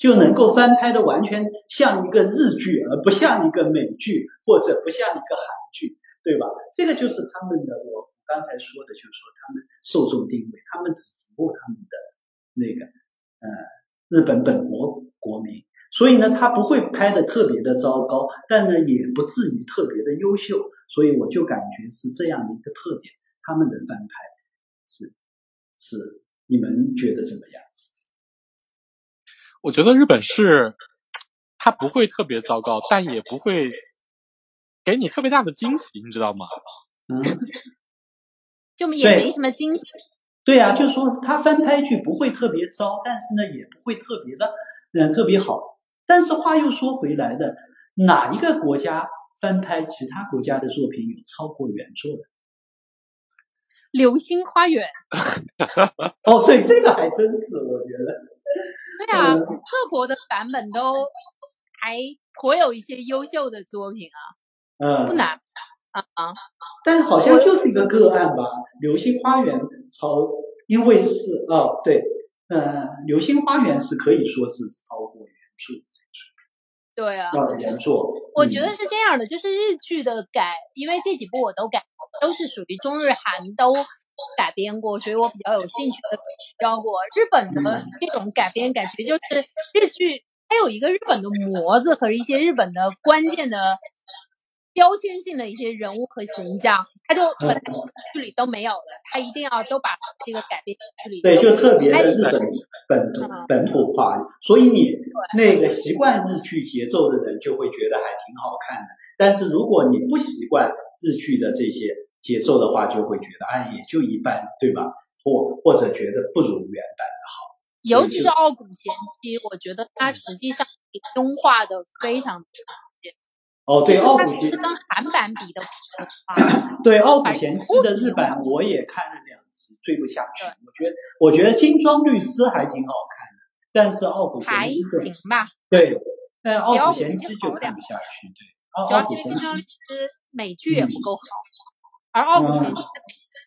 就能够翻拍的完全像一个日剧，而不像一个美剧或者不像一个韩剧，对吧？这个就是他们的我刚才说的，就是说他们受众定位，他们只服务他们的那个呃日本本国国民。所以呢，他不会拍的特别的糟糕，但呢也不至于特别的优秀，所以我就感觉是这样的一个特点，他们的翻拍是是，你们觉得怎么样？我觉得日本是，它不会特别糟糕，但也不会给你特别大的惊喜，你知道吗？嗯，就也没什么惊喜。对呀，就是说它翻拍剧不会特别糟，但是呢也不会特别的嗯特别好。但是话又说回来的，哪一个国家翻拍其他国家的作品有超过原作的？《流星花园》。哦，对，这个还真是，我觉得。对啊，各国的版本都还颇有一些优秀的作品啊。嗯。不难啊啊。但好像就是一个个案吧，《流星花园》超，因为是哦对，嗯，《流星花园》是可以说是超过原。对啊，原作。我觉得是这样的，就是日剧的改，因为这几部我都改，都是属于中日韩都改编过，所以我比较有兴趣的教过。日本的这种改编，感觉就是日剧它有一个日本的模子和一些日本的关键的。标签性的一些人物和形象，他就本来剧里都没有了，他一定要都把这个改编剧里。对，就特别的日本本土本土化，所以你那个习惯日剧节奏的人就会觉得还挺好看的，但是如果你不习惯日剧的这些节奏的话，就会觉得啊也就一般，对吧？或或者觉得不如原版的好。尤其是《傲骨贤妻》，我觉得它实际上优化的非常。哦，对，傲骨贤妻跟韩版比的话 对，傲骨贤妻的日版我也看了两集，追不下去。我觉得，我觉得金装律师还挺好看的，但是傲骨贤妻还行吧。对，但傲骨贤妻就看不下去。对，傲骨贤妻美剧也不够好，而傲骨贤妻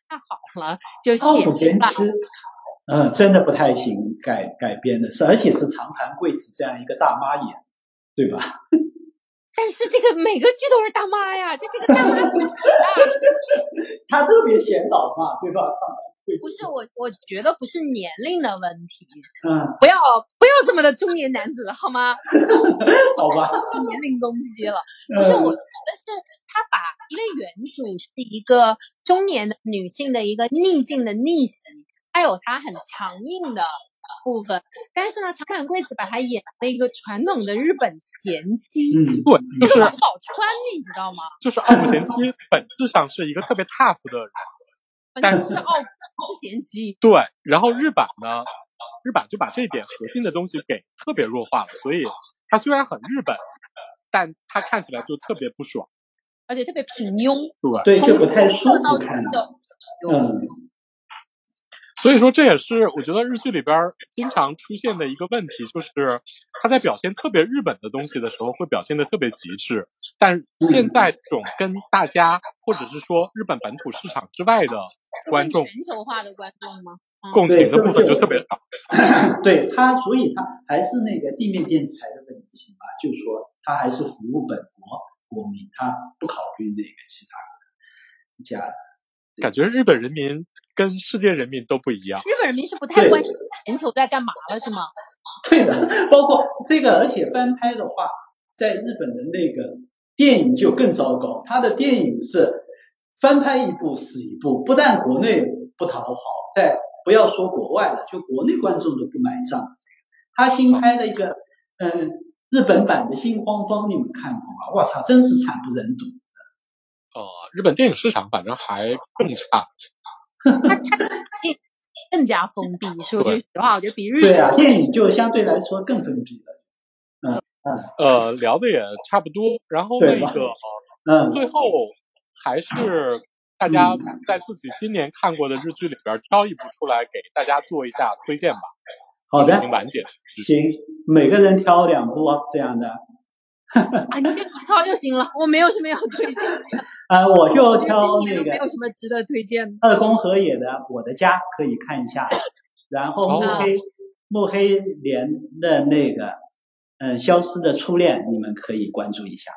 太好了，就傲骨贤妻，嗯，真的不太行，改改编的是，而且是长盘贵子这样一个大妈演，对吧？但是这个每个剧都是大妈呀，就这个大妈剧全她特别显老嘛，对吧？不是我，我觉得不是年龄的问题。嗯。不要不要这么的中年男子好吗？好吧。年龄攻击了。不是，我觉得是他把，因为原主是一个中年的女性的一个逆境的逆袭，她有她很强硬的。部分，但是呢，长坂贵子把她演了一个传统的日本贤妻，嗯，对，就是王宝钏，你知道吗？就是傲骨贤妻本质上是一个特别 tough 的人，但是傲骨是贤妻，对，然后日版呢，日版就把这点核心的东西给特别弱化了，所以它虽然很日本，但它看起来就特别不爽，而且特别平庸，对，对，就不太舒服看，嗯。所以说这也是我觉得日剧里边经常出现的一个问题，就是他在表现特别日本的东西的时候，会表现的特别极致。但现在这种跟大家或者是说日本本土市场之外的观众，全球化的观众吗？共情的部分就特别少。对他，所以他还是那个地面电视台的问题嘛，就是说他还是服务本国国民，他不考虑那个其他家。感觉日本人民。跟世界人民都不一样。日本人民是不太关心全球在干嘛了，是吗？对的，包括这个，而且翻拍的话，在日本的那个电影就更糟糕。他的电影是翻拍一部死一部，不但国内不讨好，在不要说国外了，就国内观众都不买账。他新拍的一个嗯日本版的《心慌慌》，你们看过吗？我操，真是惨不忍睹的。哦，日本电影市场反正还更差。他他那更加封闭。说句实话，我觉得比日对啊，电影就相对来说更封闭了。嗯嗯。呃，聊的也差不多，然后那个，嗯，最后还是大家在自己今年看过的日剧里边挑一部出来给大家做一下推荐吧。好的。已经完结。行，每个人挑两部这样的。啊，你就挑就行了，我没有什么要推荐的。啊，我就挑那个。没有什么值得推荐的。二宫和也的《我的家》可以看一下，然后木黑木黑莲的那个嗯《消失的初恋》，你们可以关注一下。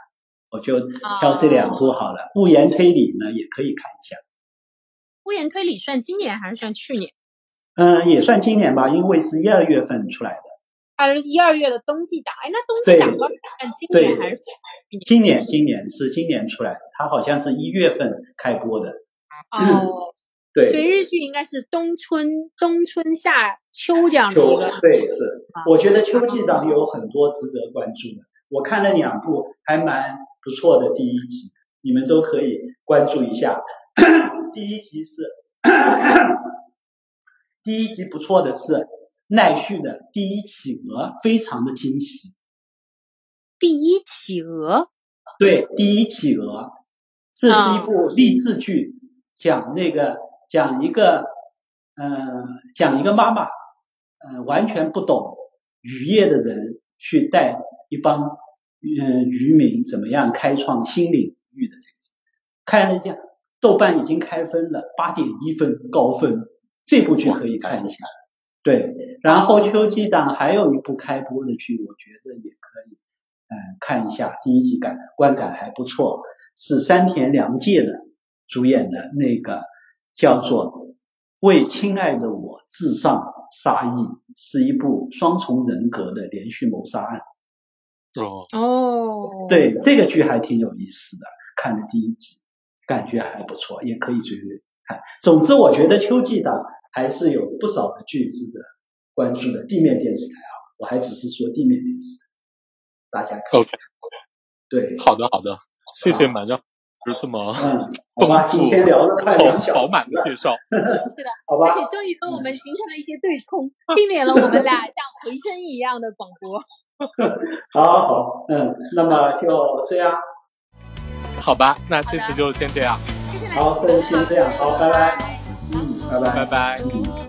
我就挑这两部好了。物言推理呢也可以看一下。物言推理算今年还是算去年？嗯，也算今年吧，因为是一二月份出来的。还是一二月的冬季档，哎，那冬季档看今年还是今年？今年是今年出来的，它好像是一月份开播的。哦，对。所以日剧应该是冬春、冬春夏秋这样的一个。对，是。我觉得秋季档有很多值得关注的，我看了两部还蛮不错的第一集，你们都可以关注一下。第一集是，第一集不错的是。奈绪的第一企鹅非常的惊喜。第一企鹅？对，第一企鹅，这是一部励志剧，讲那个讲一个嗯讲一个妈妈嗯完全不懂渔业的人去带一帮嗯渔民怎么样开创新领域的这个，看了一下豆瓣已经开分了八点一分高分，这部剧可以看一下。对，然后秋季档还有一部开播的剧，我觉得也可以，嗯，看一下第一集感观感还不错，是山田凉介的主演的那个叫做《为亲爱的我致上杀意》，是一部双重人格的连续谋杀案。哦哦，对，这个剧还挺有意思的，看了第一集，感觉还不错，也可以追追看。总之，我觉得秋季档。还是有不少的巨资的关注的地面电视台啊，我还只是说地面电视，大家看。OK，对，好的好的，谢谢满江，就这么嗯，好吧，今天聊了快两小时，饱满的介绍，是的，好吧，而且终于跟我们形成了一些对冲，避免了我们俩像回声一样的广播。好好，嗯，那么就这样，好吧，那这次就先这样，好，那就先这样，好，拜拜。嗯，拜拜，拜拜。